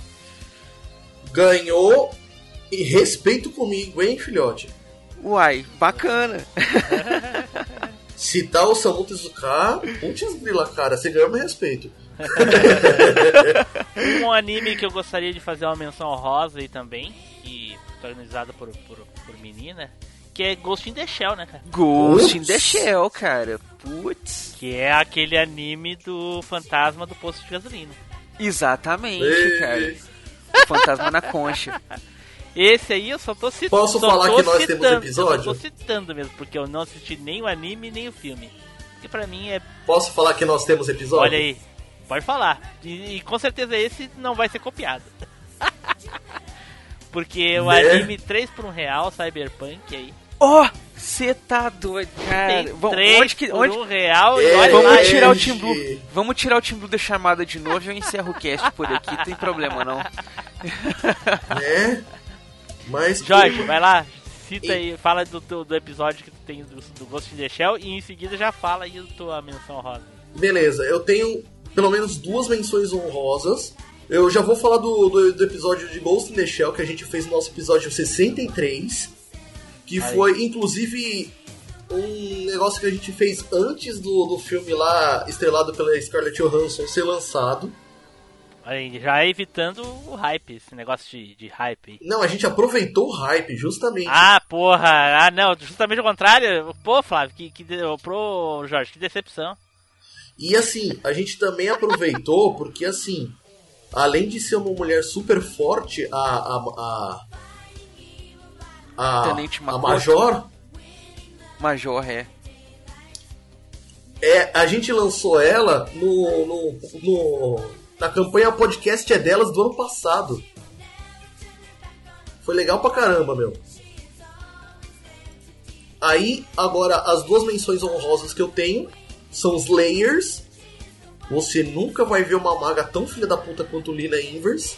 E: Ganhou e respeito comigo, hein, filhote?
C: Uai, bacana.
E: Citar o Samu Tezuka, putz grila, cara, você ganhou meu respeito.
B: Um anime que eu gostaria de fazer uma menção honrosa aí também, que protagonizado por, por, por menina, que é Ghost in the Shell, né, cara?
C: Ghost in
E: Putz.
C: the Shell, cara. Putz.
B: Que é aquele anime do fantasma do posto de gasolina.
C: Exatamente,
E: Ei.
C: cara. Fantasma na concha.
B: Esse aí eu só tô citando.
E: Posso falar que nós temos episódio?
B: Eu só tô citando mesmo, porque eu não assisti nem o anime nem o filme. Que pra mim é.
E: Posso falar que nós temos episódio?
B: Olha aí, pode falar. E, e com certeza esse não vai ser copiado. porque o
E: Né?
B: anime 3 por 1 real, Cyberpunk aí.
C: Ó, você tá doido, cara.
B: Tem
C: Vamos-
B: 3
C: onde que, onde,
B: 1 real e
E: É,
B: olha
C: vamos
B: lá.
E: é,
C: tirar o. Team Blue. Vamos tirar o Team Blue da chamada de novo e eu encerro o cast por aqui. Não tem problema, não.
E: Né? Mas.
B: Jorge, vai lá. Cita
E: E-
B: aí, fala do, do, do episódio que tu tem do, do Ghost in the Shell e em seguida já fala aí da tua menção rosa.
E: Beleza, eu tenho pelo menos duas menções honrosas. Eu já vou falar do, do, do episódio de Ghost in the Shell que a gente fez no nosso episódio 63. Que
B: Aí.
E: foi, inclusive, um negócio que a gente fez antes do, do filme lá, estrelado pela Scarlett Johansson, ser lançado.
B: Já evitando o hype, esse negócio de, de hype.
E: Não, a gente aproveitou o hype, justamente.
B: Ah, porra! Ah, não, justamente o contrário. Pô, Flávio, que, que, pro Jorge, que decepção.
E: E assim, a gente também aproveitou porque assim, além de ser uma mulher super forte, a a a, a,
C: Tenente
E: a. Major,
C: Major, é.
E: é, a gente lançou ela no, no, no na campanha podcast é delas do ano passado. Foi legal pra caramba, meu. Aí, agora, as duas menções honrosas que eu tenho são os Layers. Você nunca vai ver uma maga tão filha da puta quanto Lina Inverse.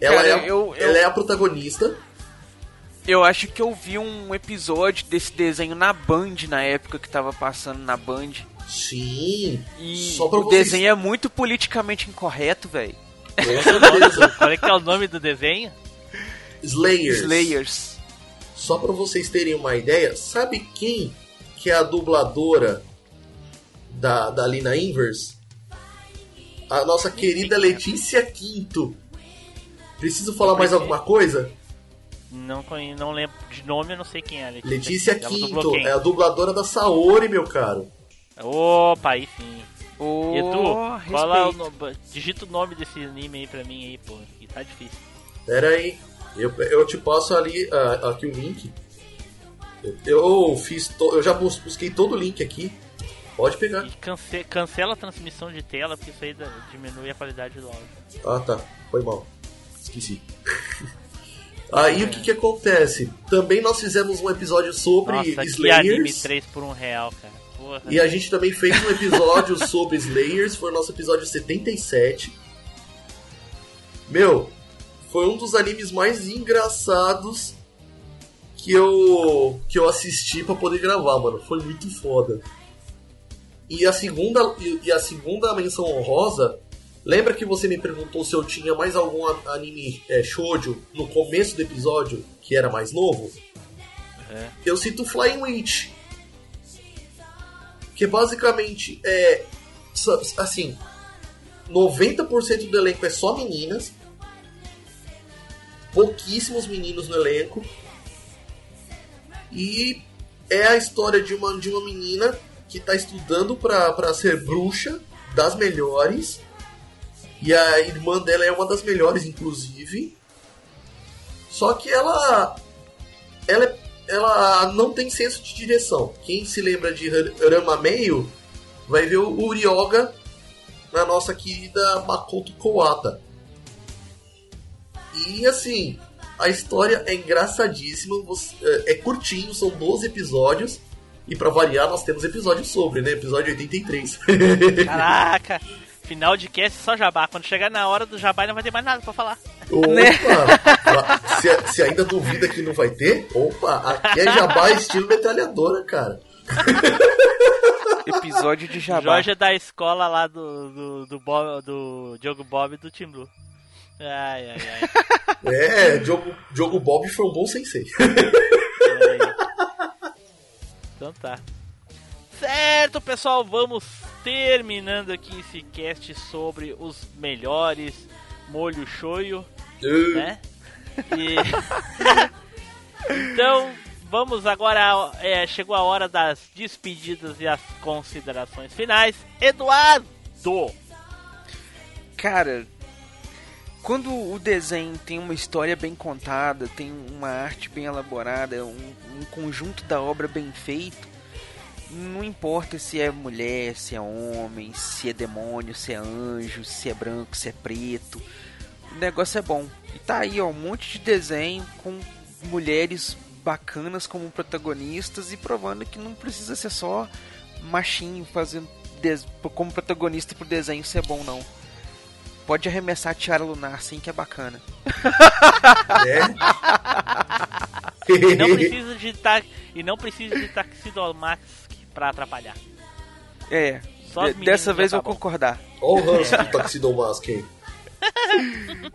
E: Ela,
C: Cara,
E: é, a-
C: eu- eu-
E: ela é a protagonista.
C: Eu acho que eu vi um episódio desse desenho na Band, na época que tava passando na Band.
E: Sim.
C: E
E: Só pra
C: o
E: vocês-
C: desenho é muito politicamente incorreto, velho.
E: Certeza.
B: Qual é que é o nome do desenho?
E: Slayers.
C: Slayers.
E: só pra vocês terem uma ideia, sabe quem que é a dubladora da, da Lina Inverse? A nossa querida Letícia Quinto. Preciso falar mais alguma coisa?
B: Não, não lembro de nome, eu não sei quem é. Letícia,
E: Letícia Quinto é a dubladora da Saori, meu caro.
B: Opa, aí sim.
C: Ô,
B: Edu, qual é o digita o nome desse anime aí pra mim aí, pô. Que tá difícil.
E: Pera aí, eu, eu te passo ali ah, aqui o link. Eu, eu fiz, to- eu já bus- busquei todo o link aqui. Pode pegar.
B: E cance... cancela a transmissão de tela, porque isso aí dá- diminui a qualidade do áudio.
E: Ah, tá. Foi mal. Esqueci. Aí o que que acontece? Também nós fizemos um episódio sobre
B: Nossa, que anime
E: Slayers.
B: 3 por um real, cara. Porra.
E: E a gente também fez um episódio sobre Slayers, foi o nosso episódio 77. Meu, foi um dos animes mais engraçados que eu que eu assisti pra poder gravar, mano. Foi muito foda. E a segunda e a segunda menção honrosa, lembra que você me perguntou se eu tinha mais algum anime é, shoujo no começo do episódio que era mais novo?
B: É.
E: Eu cito Flying Witch. Que basicamente é. Assim. 90% do elenco é só meninas. Pouquíssimos meninos no elenco. E é a história de uma, de uma menina que está estudando para ser bruxa das melhores. E a irmã dela é uma das melhores, inclusive. Só que ela. Ela, é- ela não tem senso de direção. Quem se lembra de Rama Meio vai ver o Urioga na nossa querida Makoto Kowata. E assim, a história é engraçadíssima, é, é curtinho, são 12 episódios. E pra variar, nós temos episódio sobre, né? Episódio 83.
B: Caraca! Final de cast só jabá. Quando chegar na hora do jabá, não vai ter mais nada pra falar.
E: Opa! se, se ainda duvida que não vai ter, opa, aqui é jabá estilo metralhadora, cara.
C: Episódio de Jabá.
B: Jorge é da escola lá do, do, do, Bob, do Diogo Bob e do Tim Blue. Ai, ai, ai.
E: É, Diogo, Diogo Bob foi um bom sensei.
B: Então tá. Certo, pessoal, vamos terminando aqui esse cast sobre os melhores molho shoyu, né? E... então, vamos agora. é, chegou a hora das despedidas e as considerações finais. Eduardo!
C: Cara, quando o desenho tem uma história bem contada, tem uma arte bem elaborada, um, um conjunto da obra bem feito, não importa se é mulher, se é homem, se é demônio, se é anjo, se é branco, se é preto, o negócio é bom. E tá aí, ó, um monte de desenho com mulheres bacanas como protagonistas e provando que não precisa ser só machinho fazendo des- como protagonista pro desenho ser bom, não. Pode arremessar a tiara lunar sim que é bacana.
E: né?
B: E não precisa de ta... e não precisa de Taxidomax pra atrapalhar.
C: É,
B: Só
C: de- dessa vez
B: tá
C: eu vou
B: bom.
C: concordar.
E: Olha o ranço do Taxidomask aí.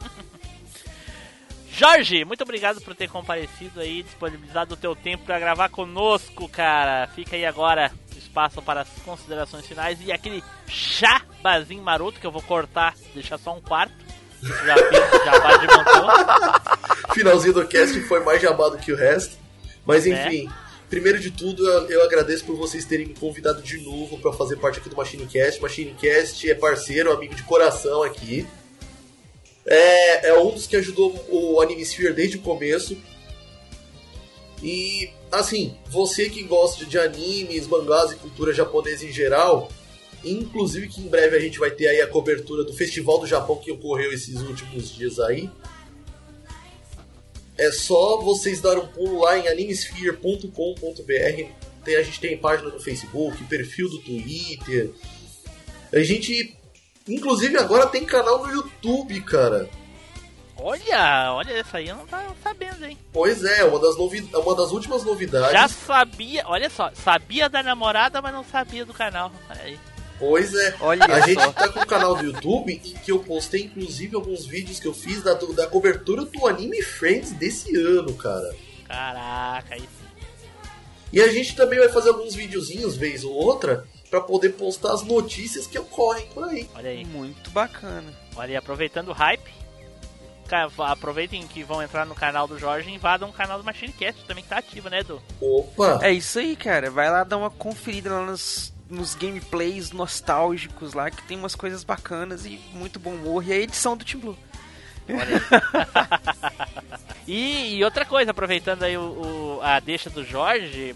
B: Jorge, muito obrigado por ter comparecido aí, disponibilizado o teu tempo para gravar conosco, cara. Fica aí agora o espaço para as considerações finais e aquele jabazinho maroto que eu vou cortar, deixar só um quarto. Já fiz jabá de montão.
E: Finalzinho do cast foi mais jabá do que o resto. Mas
B: É.
E: primeiro de tudo, eu, eu agradeço por vocês terem me convidado de novo para fazer parte aqui do MachineCast. MachineCast é parceiro, amigo de coração aqui. É, é um dos que ajudou o Animesphere desde o começo. E, assim, você que gosta de animes, mangás e cultura japonesa em geral, inclusive que em breve a gente vai ter aí a cobertura do Festival do Japão que ocorreu esses últimos dias aí. É só vocês darem um pulo lá em animesphere.com.br. Tem, a gente tem página no Facebook, perfil do Twitter. A gente, inclusive, agora tem canal no YouTube, cara.
B: Olha, olha, essa aí eu não tava sabendo, hein?
E: Pois é, uma das, novi uma das últimas novidades.
B: Já sabia, olha só, sabia da namorada, mas não sabia do canal. Aí.
E: Pois é.
C: Olha
E: A
C: só.
E: gente tá com um canal do YouTube em que eu postei, inclusive, alguns vídeos que eu fiz da, da cobertura do Anime Friends desse ano, cara.
B: Caraca, aí sim.
E: E a gente também vai fazer alguns videozinhos, vez ou outra, pra poder postar as notícias que ocorrem por aí.
B: Olha aí.
C: Muito bacana.
B: Olha aí, aproveitando o hype. Aproveitem que vão entrar no canal do Jorge e invadam o canal do MachineCast também que tá ativo, né, Edu?
E: Opa!
C: É isso aí, cara. Vai lá dar uma conferida lá nos, nos gameplays nostálgicos lá, que tem umas coisas bacanas e muito bom humor. E a edição do Team Blue.
B: E, e outra coisa, aproveitando aí o, o- a deixa do Jorge,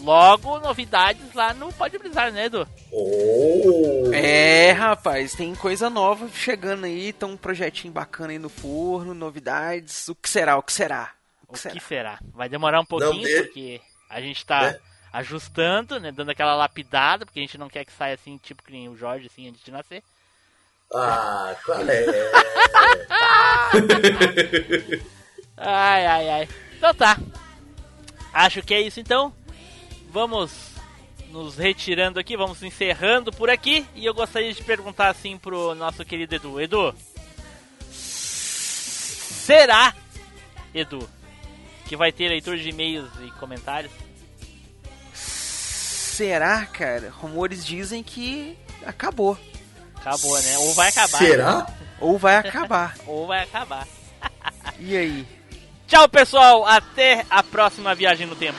B: logo novidades lá no Pode Brisar, né, Edu?
E: Oh!
C: É, rapaz, tem coisa nova chegando aí. Tem um projetinho bacana aí no forno, novidades. O que será? O que será?
B: O
C: será?
B: que será? Vai demorar um pouquinho,
E: de-
B: porque a gente tá
E: É.
B: ajustando, né, dando aquela lapidada, porque a gente não quer que saia assim, tipo que nem o Jorge, assim, antes de nascer.
E: Ah, qual é?
B: Ai, ai, ai. Então tá. Acho que é isso então. Vamos nos retirando aqui, vamos encerrando por aqui. E eu gostaria de perguntar assim pro nosso querido Edu. Edu, será, Edu, que vai ter leitura de e-mails e comentários?
C: Será, cara? Rumores dizem que acabou.
B: Acabou, né? Ou vai acabar.
E: Será?
C: Ou vai acabar.
B: Ou vai acabar.
C: E aí?
B: Tchau, pessoal. Até a próxima viagem no tempo.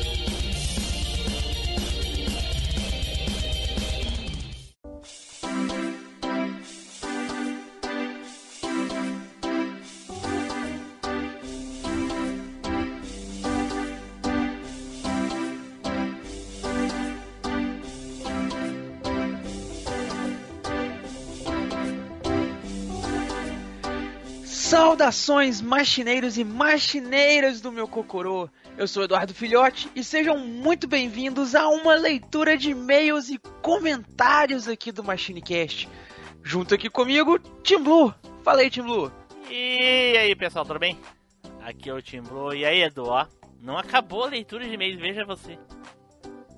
C: Saudações, machineiros e machineiras do meu Cocorô. Eu sou Eduardo Filhote e sejam muito bem-vindos a uma leitura de e-mails e comentários aqui do MachineCast. Junto aqui comigo, Tim Blue. Fala aí, Tim Blue.
B: E aí, pessoal, tudo bem? Aqui é o Tim Blue. E aí, Edu, ó. Não acabou a leitura de e-mails, veja você.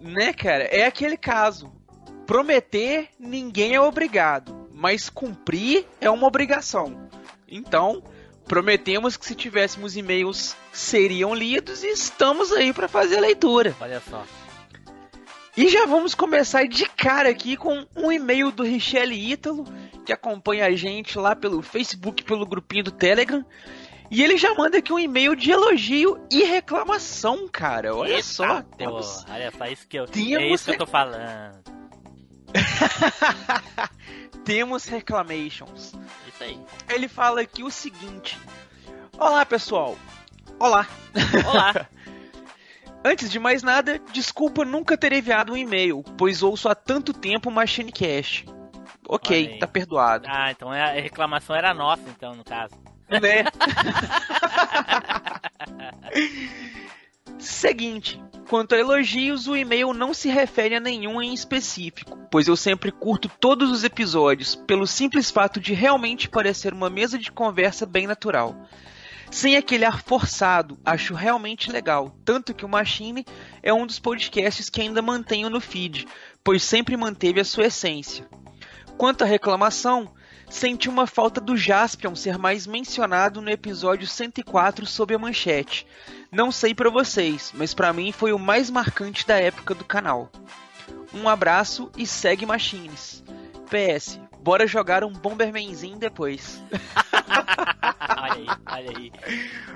C: Né, cara? É aquele caso. Prometer, ninguém é obrigado. Mas cumprir é uma obrigação. Então, prometemos que se tivéssemos e-mails seriam lidos e estamos aí para fazer a leitura.
B: Olha só.
C: E já vamos começar de cara aqui com um e-mail do Richelle Ítalo, que acompanha a gente lá pelo Facebook, pelo grupinho do Telegram. E ele já manda aqui um e-mail de elogio e reclamação, cara. Olha
B: Eita,
C: só, temos,
B: Olha só, isso que eu,
C: Temos
B: é isso que eu tô falando.
C: temos reclamations.
B: Isso aí.
C: Ele fala aqui o seguinte: Olá, pessoal. Olá.
B: Olá.
C: Antes de mais nada, desculpa nunca ter enviado um e-mail, pois ouço há tanto tempo o MachineCast.
B: Olha
C: Ok, tá perdoado.
B: ah, então é- a reclamação era nossa, então, no caso.
C: né? Seguinte, quanto a elogios, o e-mail não se refere a nenhum em específico, pois eu sempre curto todos os episódios pelo simples fato de realmente parecer uma mesa de conversa bem natural. Sem aquele ar forçado, acho realmente legal, tanto que o Machine é um dos podcasts que ainda mantenho no feed, pois sempre manteve a sua essência. Quanto à reclamação, senti uma falta do Jaspion ser mais mencionado no episódio 104 sob a manchete. Não sei pra vocês, mas pra mim foi o mais marcante da época do canal. Um abraço e segue Machines. PS, bora jogar um Bombermanzinho depois.
B: olha aí, olha aí.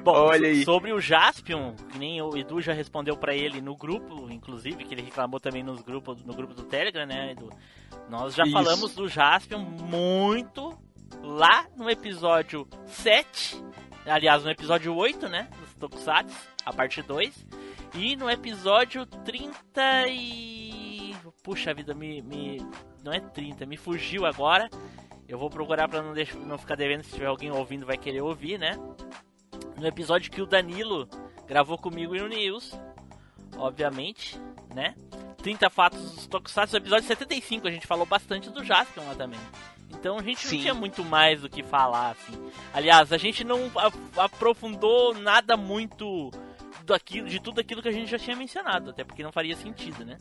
B: Bom,
C: Olha aí.
B: sobre o Jaspion, que nem o Edu já respondeu pra ele no grupo, inclusive, que ele reclamou também nos grupos, no grupo do Telegram, né, Edu? Nós já
C: Isso.
B: falamos do Jaspion muito lá no episódio 7, aliás, no episódio 8, né, dos Tokusatsu, a parte 2, e no episódio 30 e... Puxa vida, me, me... não é 30, me fugiu agora. Eu vou procurar pra não, deixar, não ficar devendo, se tiver alguém ouvindo vai querer ouvir, né? No episódio que o Danilo gravou comigo e no News, obviamente, né? 30 fatos dos Tokusatsu, episódio 75 a gente falou bastante do Jaspion lá também. Então a gente
C: Sim.
B: não tinha muito mais do que falar, assim. Aliás, a gente não aprofundou nada muito daquilo, de tudo aquilo que a gente já tinha mencionado, até porque não faria sentido, né?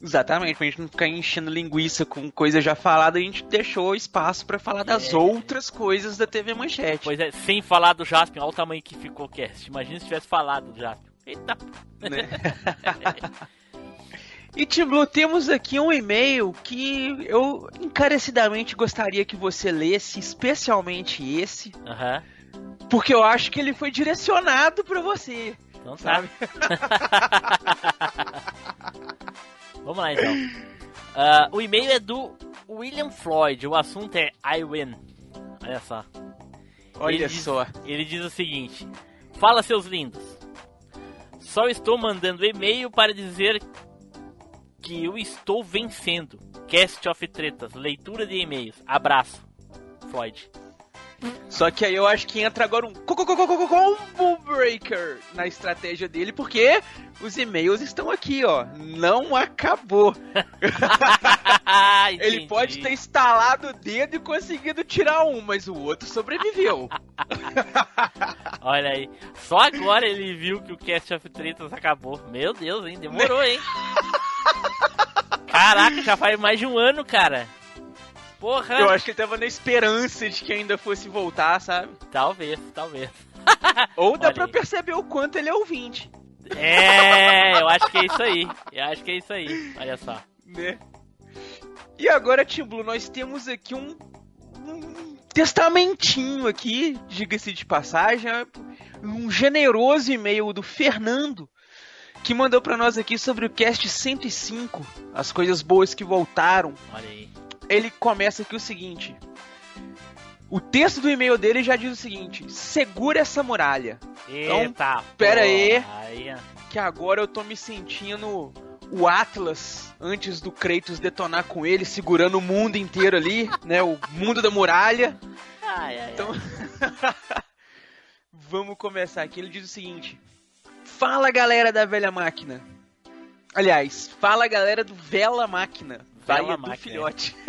C: Exatamente, pra gente não ficar enchendo linguiça com coisa já falada, a gente deixou espaço pra falar das
B: É.
C: outras coisas da TV Manchete.
B: Pois é, sem falar do Jaspion, olha o tamanho que ficou o cast. Imagina se tivesse falado do Jaspion. Eita,
C: né? E Tim Blue, temos aqui um e-mail que eu encarecidamente gostaria que você lesse, especialmente esse,
B: aham.
C: porque eu acho que ele foi direcionado pra você.
B: Então tá. Vamos lá então. Ah, o e-mail é do William Floyd, o assunto é I win. Olha só.
C: Olha
B: Ele diz-
C: só.
B: Ele diz o seguinte: Fala, seus lindos. Só estou mandando e-mail para dizer que eu estou vencendo. Cast of Tretas, leitura de e-mails. Abraço. Floyd.
C: Só que aí eu acho que entra agora um co- co- co- co- co- combo breaker na estratégia dele, porque os e-mails estão aqui, ó. Não acabou. Ele pode ter instalado o dedo e conseguido tirar um, mas o outro sobreviveu.
B: Olha aí. Só agora ele viu que o Cast of Tretas acabou. Meu Deus, hein? Demorou, hein? Caraca, já faz mais de um ano, cara. Porra.
C: Eu acho que ele tava na esperança de que ainda fosse voltar, sabe?
B: Talvez, talvez.
C: Ou dá
B: Olha
C: pra
B: aí.
C: perceber o quanto ele é ouvinte,
B: É, eu acho que é isso aí. Eu acho que é isso aí. Olha só.
C: né? E agora, Tim Blue, nós temos aqui um, um testamentinho aqui, diga-se de passagem, um generoso e-mail do Fernando, que mandou pra nós aqui sobre o cast 105, as coisas boas que voltaram.
B: Olha aí.
C: Ele começa aqui o seguinte: o texto do e-mail dele já diz o seguinte: segura essa muralha.
B: Eita,
C: pera aí.
B: ó.
C: que agora eu tô me sentindo o Atlas antes do Kratos detonar com ele, segurando o mundo inteiro ali, né? O mundo da muralha.
B: Ai, ai,
C: Então, vamos começar aqui. Ele diz o seguinte: Fala galera da velha máquina. Aliás, fala galera do Vela Máquina. Vai do
B: Máquina.
C: filhote.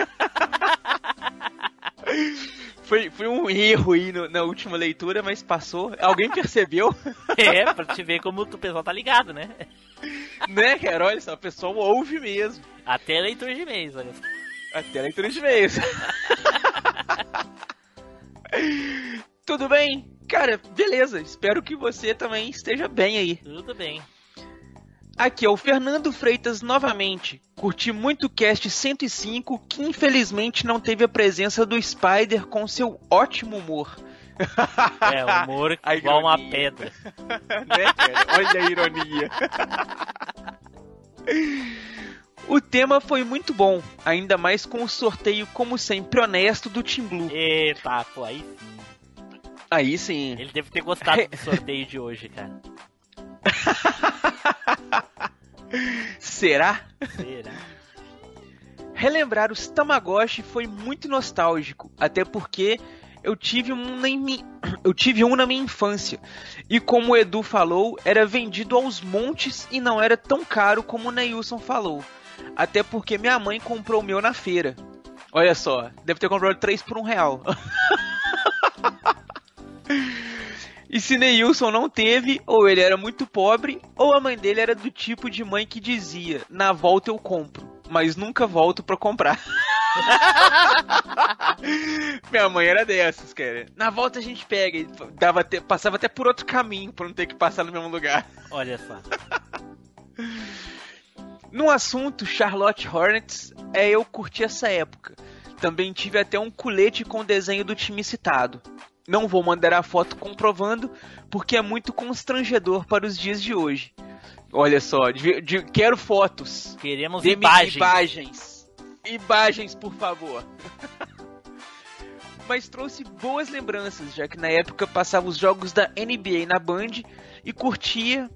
C: foi, foi um erro aí no- na última leitura, mas passou. Alguém percebeu?
B: É, pra te ver como o pessoal tá ligado, né?
C: né, cara? Olha só, o pessoal ouve mesmo.
B: Até leitura de e-mails, olha só.
C: Até a leitura de e-mails. Tudo bem? Cara, beleza. Espero que você também esteja bem aí.
B: Tudo bem.
C: Aqui é o Fernando Freitas novamente. Curti muito o cast 105, que infelizmente não teve a presença do Spider com seu ótimo humor.
B: É, humor igual uma pedra.
C: né, cara? Olha a ironia. O tema foi muito bom, ainda mais com o sorteio, como sempre, honesto do Team Blue.
B: Eita, pô, aí sim.
C: Aí sim.
B: Ele deve ter gostado do sorteio de hoje, cara.
C: Será?
B: Será?
C: Relembrar os Tamagotchi foi muito nostálgico, até porque eu tive um na, mi- eu tive um na minha infância. E como o Edu falou, era vendido aos montes e não era tão caro como o Neilson falou. Até porque minha mãe comprou o meu na feira. Olha só, deve ter comprado três por um real. E se Neilson não teve, ou ele era muito pobre, ou a mãe dele era do tipo de mãe que dizia: Na volta eu compro, mas nunca volto pra comprar. Minha mãe era dessas, cara. Na volta a gente pega, e dava passava até por outro caminho pra não ter que passar no mesmo lugar.
B: Olha só.
C: No assunto Charlotte Hornets, é eu curti essa época. Também tive até um colete com o desenho do time citado. Não vou mandar a foto comprovando, porque é muito constrangedor para os dias de hoje. Olha só, de- de- quero fotos.
B: Queremos imagens.
C: Imagens. Imagens, por favor. Mas trouxe boas lembranças, já que na época passava os jogos da NBA na Band e curtia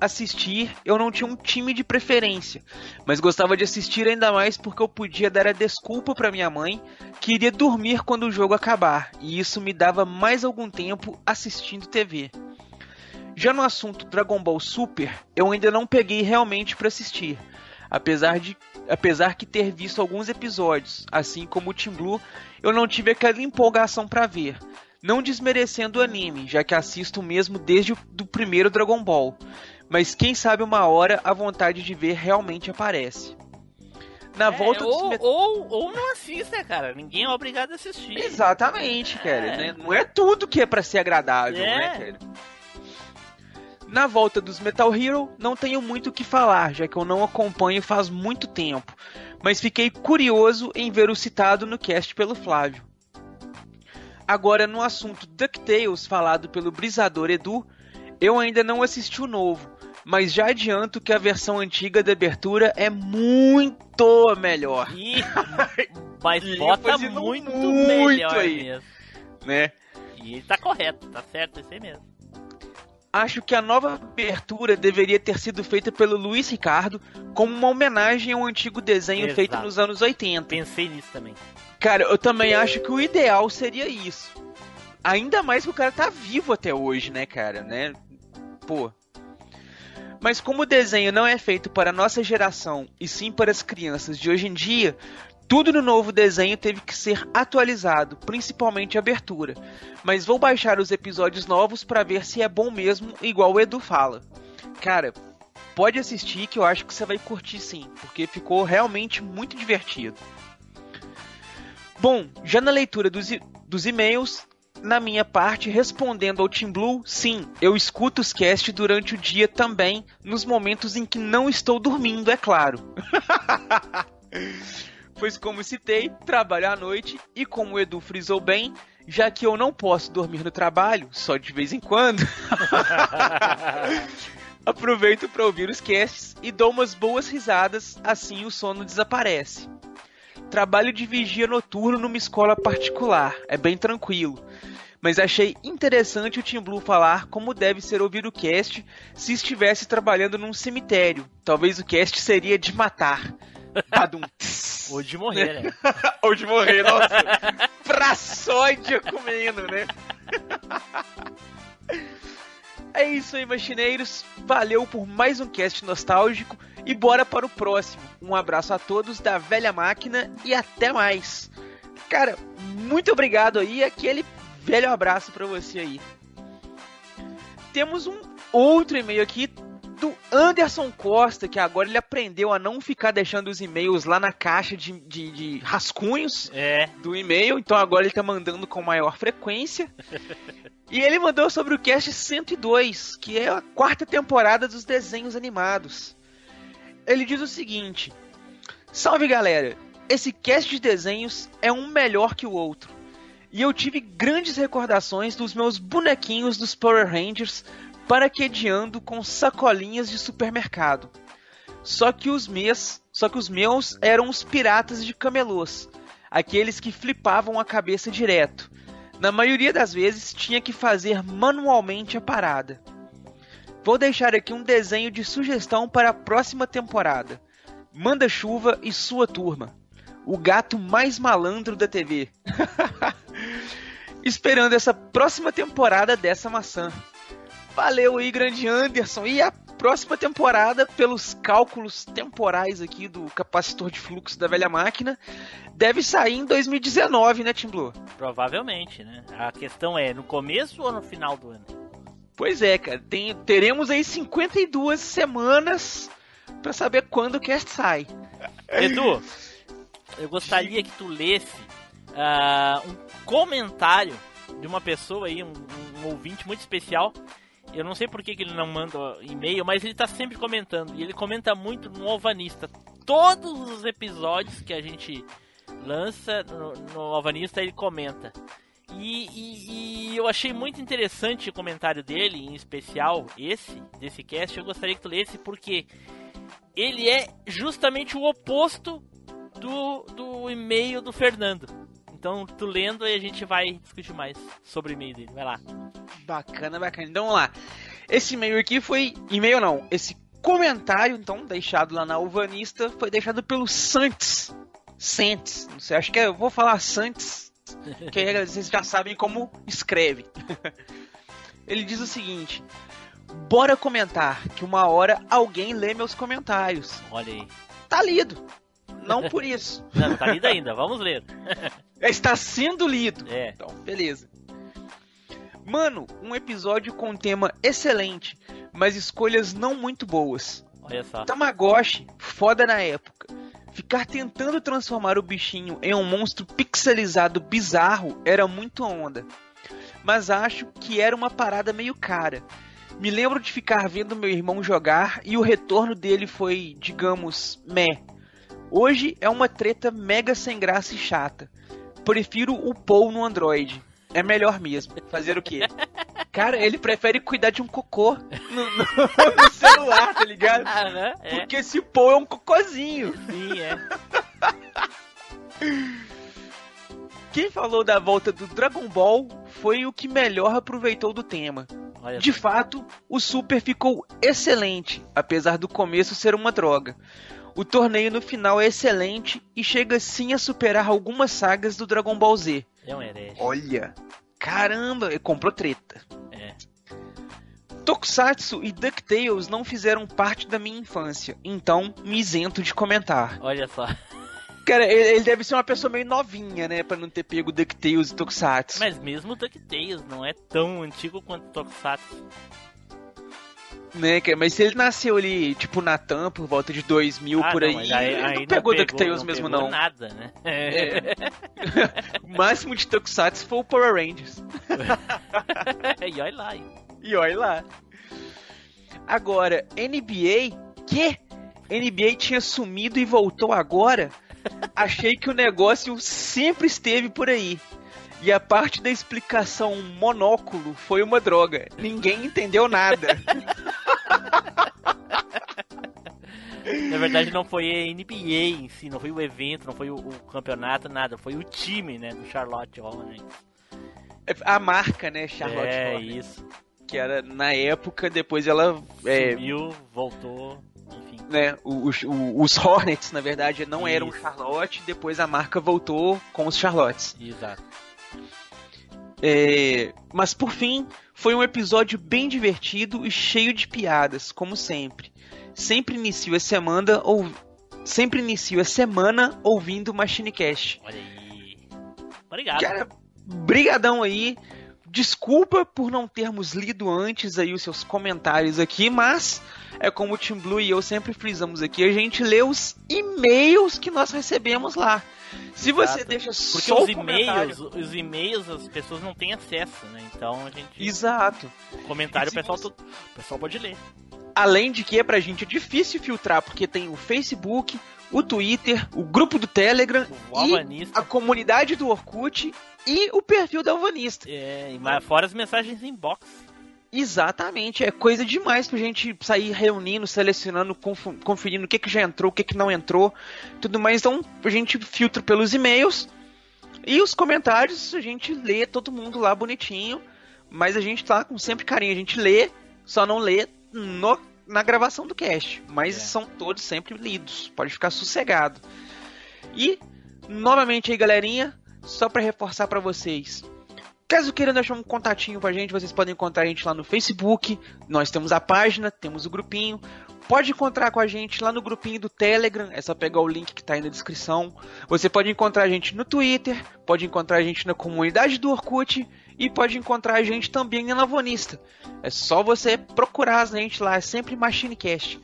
C: assistir. Eu não tinha um time de preferência, mas gostava de assistir ainda mais porque eu podia dar a desculpa para minha mãe que iria dormir quando o jogo acabar, e isso me dava mais algum tempo assistindo TV. Já no assunto Dragon Ball Super, eu ainda não peguei realmente para assistir. apesar de apesar que ter visto alguns episódios, assim como o Team Blue, eu não tive aquela empolgação para ver. Não desmerecendo o anime, já que assisto mesmo desde o do primeiro Dragon Ball. Mas quem sabe uma hora a vontade de ver realmente aparece. Na
B: É,
C: volta
B: ou,
C: met-
B: ou, ou não assista, cara. Ninguém é obrigado a assistir.
C: Exatamente, cara.
B: É.
C: né? Não é tudo que é pra ser agradável,
B: É.
C: né, cara? Na volta dos Metal Hero, não tenho muito o que falar, já que eu não acompanho faz muito tempo, mas fiquei curioso em ver o citado no cast pelo Flávio. Agora, no assunto DuckTales falado pelo Brisador Edu, eu ainda não assisti o novo, mas já adianto que a versão antiga da abertura é muito melhor,
B: Ih, mas
C: E
B: bota muito,
C: muito
B: melhor
C: aí.
B: mesmo.
C: né?
B: E tá correto, tá certo, isso aí mesmo.
C: Acho que a nova abertura deveria ter sido feita pelo Luiz Ricardo como uma homenagem ao antigo desenho
B: Exato.
C: feito nos anos 80.
B: Pensei nisso também.
C: Cara, eu também acho que o ideal seria isso. Ainda mais que o cara tá vivo até hoje, né, cara, né? Pô. Mas como o desenho não é feito para a nossa geração e sim para as crianças de hoje em dia, tudo no novo desenho teve que ser atualizado, principalmente a abertura. Mas vou baixar os episódios novos para ver se é bom mesmo, igual o Edu fala. Cara, pode assistir que eu acho que você vai curtir sim, porque ficou realmente muito divertido. Bom, já na leitura dos, dos e-mails, na minha parte, respondendo ao Team Blue, sim, eu escuto os cast durante o dia também, nos momentos em que não estou dormindo, é claro. pois como citei, trabalho à noite e como o Edu frisou bem, já que eu não posso dormir no trabalho, só de vez em quando, aproveito para ouvir os casts e dou umas boas risadas, assim o sono desaparece. Trabalho de vigia noturno numa escola particular, é bem tranquilo. Mas achei interessante o Team Blue falar como deve ser ouvir o cast se estivesse trabalhando num cemitério. Talvez o cast seria de matar. Badum.
B: Ou de morrer, né?
C: Ou de morrer, nossa. Praçódia comendo, né? É isso aí, machineiros. Valeu por mais um cast nostálgico e bora para o próximo. Um abraço a todos da velha máquina e até mais. Cara, muito obrigado aí, aquele velho abraço pra você aí. Temos um outro e-mail aqui do Anderson Costa, que agora ele aprendeu a não ficar deixando os e-mails lá na caixa de, de, de rascunhos
B: É.
C: do e-mail, então agora ele tá mandando com maior frequência. E ele mandou sobre o cast 102, que é a quarta temporada dos desenhos animados. Ele diz o seguinte: Salve galera, esse cast de desenhos é um melhor que o outro. E eu tive grandes recordações dos meus bonequinhos dos Power Rangers paraquedeando com sacolinhas de supermercado. Só que os meus, só que os meus eram os piratas de camelôs, aqueles que flipavam a cabeça direto. Na maioria das vezes tinha que fazer manualmente a parada. Vou deixar aqui um desenho de sugestão para a próxima temporada. Manda chuva e sua turma. O gato mais malandro da TV. Esperando essa próxima temporada dessa maçã. Valeu aí, grande Anderson. E a próxima temporada, pelos cálculos temporais aqui do capacitor de fluxo da velha máquina, deve sair em 2019, né, Tim Blue?
B: Provavelmente, né? A questão é no começo ou no final do ano?
C: Pois é, cara. Tem, teremos aí 52 semanas pra saber quando o cast sai.
B: Edu, eu gostaria que tu lesse ah, um comentário de uma pessoa aí, um, um ouvinte muito especial. Eu não sei por que, que ele não manda e-mail, mas ele tá sempre comentando. E ele comenta muito no Alvanista. Todos os episódios que a gente lança no, no Alvanista, ele comenta. E, e- e eu achei muito interessante o comentário dele, em especial esse, desse cast. Eu gostaria que tu lesse porque ele é justamente o oposto do, do e-mail do Fernando. Então, tu lendo e a gente vai discutir mais sobre o e-mail dele. Vai lá.
C: Bacana, bacana. Então vamos lá. Esse e-mail aqui foi. E-mail não. Esse comentário, então, deixado lá na Alvanista, foi deixado pelo Santos. Santos. Não sei, acho que é, eu vou falar Santos. Que aí vocês já sabem como escreve. Ele diz o seguinte: Bora comentar que uma hora alguém lê meus comentários.
B: Olha aí.
C: tá lido. Não por isso.
B: Não, não tá lido ainda, vamos ler.
C: Está sendo lido.
B: É.
C: Então, beleza. Mano, um episódio com um tema excelente, mas escolhas não muito boas.
B: Olha só.
C: Tamagotchi, foda na época. Ficar tentando transformar o bichinho em um monstro pixelizado bizarro era muito onda. Mas acho que era uma parada meio cara. Me lembro de ficar vendo meu irmão jogar e o retorno dele foi, digamos, meh. Hoje é uma treta mega sem graça e chata. Prefiro o Paul no Android. É melhor mesmo. Fazer o quê? Cara, ele prefere cuidar de um cocô no, no- no celular, tá ligado?
B: Aham, é.
C: Porque esse Paul é um cocôzinho.
B: Sim, é.
C: Quem falou da volta do Dragon Ball foi o que melhor aproveitou do tema. De fato, o Super ficou excelente, apesar do começo ser uma droga. O torneio no final é excelente e chega sim a superar algumas sagas do Dragon Ball Z.
B: É um herege.
C: Olha, caramba, ele comprou treta.
B: É.
C: Tokusatsu e DuckTales não fizeram parte da minha infância, então me isento de comentar.
B: Olha só.
C: Cara, ele, deve ser uma pessoa meio novinha, né, pra não ter pego DuckTales e Tokusatsu.
B: Mas mesmo o DuckTales não é tão antigo quanto Tokusatsu.
C: Né, cara, mas se ele nasceu ali, tipo, na TAM, por volta de 2000,
B: Ah,
C: por
B: não,
C: aí,
B: aí-
C: ele
B: aí
C: não pegou DuckTales mesmo,
B: pegou
C: não.
B: nada, né?
C: É. o máximo de Tokusatsu foi o Power Rangers.
B: e olha lá, hein?
C: E olha lá. Agora, NBA, que? NBA tinha sumido e voltou agora? Achei que o negócio sempre esteve por aí. E a parte da explicação monóculo foi uma droga. Ninguém entendeu nada.
B: Na verdade, não foi a NBA em si, não foi o evento, não foi o, o campeonato, nada. Foi o time, né, do Charlotte Hornets.
C: A marca, né, Charlotte
B: é,
C: Hornets,
B: isso.
C: que era na época, depois ela é,
B: Sumiu, voltou, enfim.
C: né, os, os Hornets, na verdade, não eram
B: Isso.
C: Charlotte, depois a marca voltou com os Charlottes.
B: Exato.
C: É, mas por fim, foi um episódio bem divertido e cheio de piadas, como sempre. Sempre inicio a semana ou sempre inicio a semana ouvindo o Machinecast.
B: Olha aí. Obrigado.
C: Cara, brigadão aí. Desculpa por não termos lido antes aí os seus comentários aqui, mas é como o Team Blue e eu sempre frisamos aqui, a gente lê os e-mails que nós recebemos lá. Se você
B: Exato.
C: deixa
B: Porque
C: só
B: os
C: o comentário...
B: e-mails, os e-mails as pessoas não têm acesso, né? Então a gente.
C: Exato.
B: Comentário
C: E
B: o pessoal,
C: você-
B: o pessoal pode ler.
C: Além de que pra gente é difícil filtrar, porque tem o Facebook, o Twitter, o grupo do Telegram
B: O
C: e a comunidade do Orkut e o perfil da Alvanista.
B: É, e mais- fora as mensagens inbox.
C: Exatamente, é coisa demais pra gente sair reunindo, selecionando, conferindo o que, que já entrou, o que, que não entrou, tudo mais. Então a gente filtra pelos e-mails e os comentários a gente lê todo mundo lá bonitinho, mas a gente tá com sempre carinho, a gente lê, só não lê no- na gravação do cast, mas
B: É.
C: são todos sempre lidos, pode ficar sossegado. E novamente aí, galerinha, só pra reforçar pra vocês. Caso queiram deixar um contatinho pra gente, vocês podem encontrar a gente lá no Facebook. Nós temos a página, temos o grupinho. Pode encontrar com a gente lá no grupinho do Telegram, é só pegar o link que tá aí na descrição. Você pode encontrar a gente no Twitter, pode encontrar a gente na comunidade do Orkut e pode encontrar a gente também na Lavonista. É só você procurar a gente lá, é sempre MachineCast.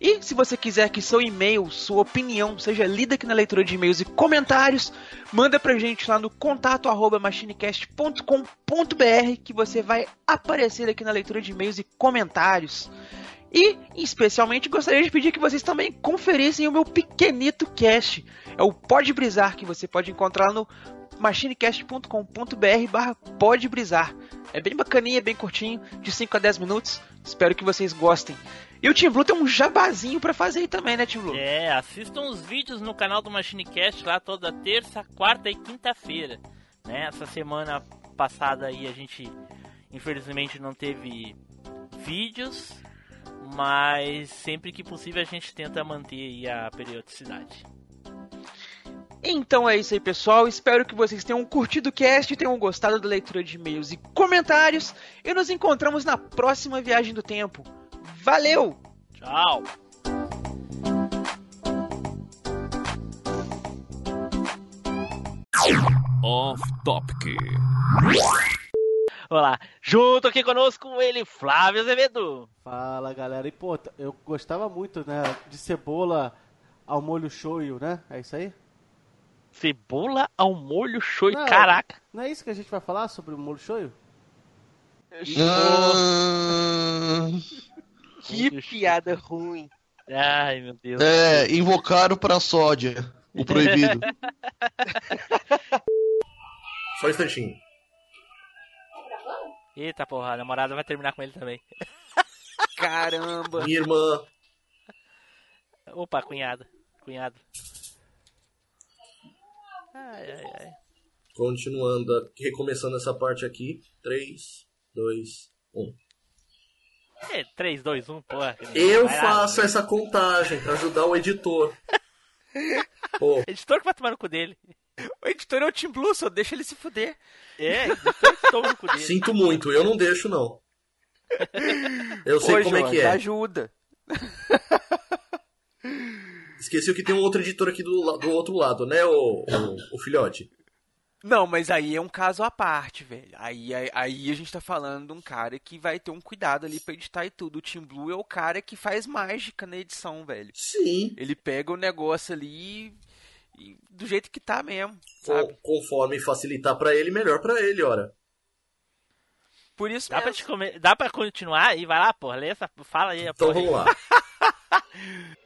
C: E se você quiser que seu e-mail, sua opinião seja lida aqui na leitura de e-mails e comentários, manda pra gente lá no contato arroba machinecast.com.br que você vai aparecer aqui na leitura de e-mails e comentários. E, especialmente, gostaria de pedir que vocês também conferissem o meu pequenito cast. É o Pode Brisar, que você pode encontrar no machinecast.com.br barra. É bem bacaninha, bem curtinho, de 5 a 10 minutos. Espero que vocês gostem. E o Team Blue tem um jabazinho pra fazer aí também, né, Team Blue?
B: É, assistam os vídeos no canal do MachineCast lá toda terça, quarta e quinta-feira. Né? Essa semana passada aí a gente infelizmente não teve vídeos, mas sempre que possível a gente tenta manter a periodicidade.
C: Então é isso aí, pessoal. Espero que vocês tenham curtido o cast, tenham gostado da leitura de e-mails e comentários. E nos encontramos na próxima viagem do tempo. Valeu!
B: Tchau!
D: Off Topic.
B: Olá, junto aqui conosco ele, Flávio Azevedo.
H: Fala galera, e pô, eu gostava muito, né, de cebola ao molho shoyu, né? É isso aí?
B: Cebola ao molho shoyu,
H: não,
B: caraca!
H: Não é isso que a gente vai falar sobre o molho shoyu?
A: Não.
C: Que piada ruim.
B: Ai, meu Deus.
A: é, invocaram pra sódia. O proibido.
E: Só um instantinho.
B: Eita porra, a namorada vai terminar com ele também.
C: Caramba.
E: Minha irmã.
B: Opa, cunhada. Cunhado. Ai, ai, ai.
E: Continuando, recomeçando essa parte aqui. 3, 2, 1.
B: É, 3, 2, 1, porra.
E: Eu
B: Vai lá.
E: faço essa contagem pra ajudar o editor. Pô,
B: Editor que vai tomar no cu dele.
C: O editor é o Tim Blue, só deixa ele se fuder.
B: É, editor que toma no cu dele.
E: sinto muito, eu não deixo não. Eu sei
C: Ô,
E: como é
C: Jorge,
E: que é.
C: ajuda.
E: Esqueci que tem um outro editor aqui do, do outro lado, né, o, o, o filhote?
C: Não, mas aí é um caso à parte, velho. Aí, aí, aí a gente tá falando de um cara que vai ter um cuidado ali pra editar e tudo. O Tim Blue é o cara que faz mágica na edição, velho.
E: Sim.
C: Ele pega o negócio ali e, e do jeito que tá mesmo,
E: Com-
C: sabe?
E: Conforme facilitar pra ele, melhor pra ele, ora.
C: Por isso
B: Dá pra,
C: mesmo.
B: te comer... Dá pra continuar aí? Vai lá, porra. Lê essa... Fala aí. a
E: Então
B: aí.
E: vamos lá.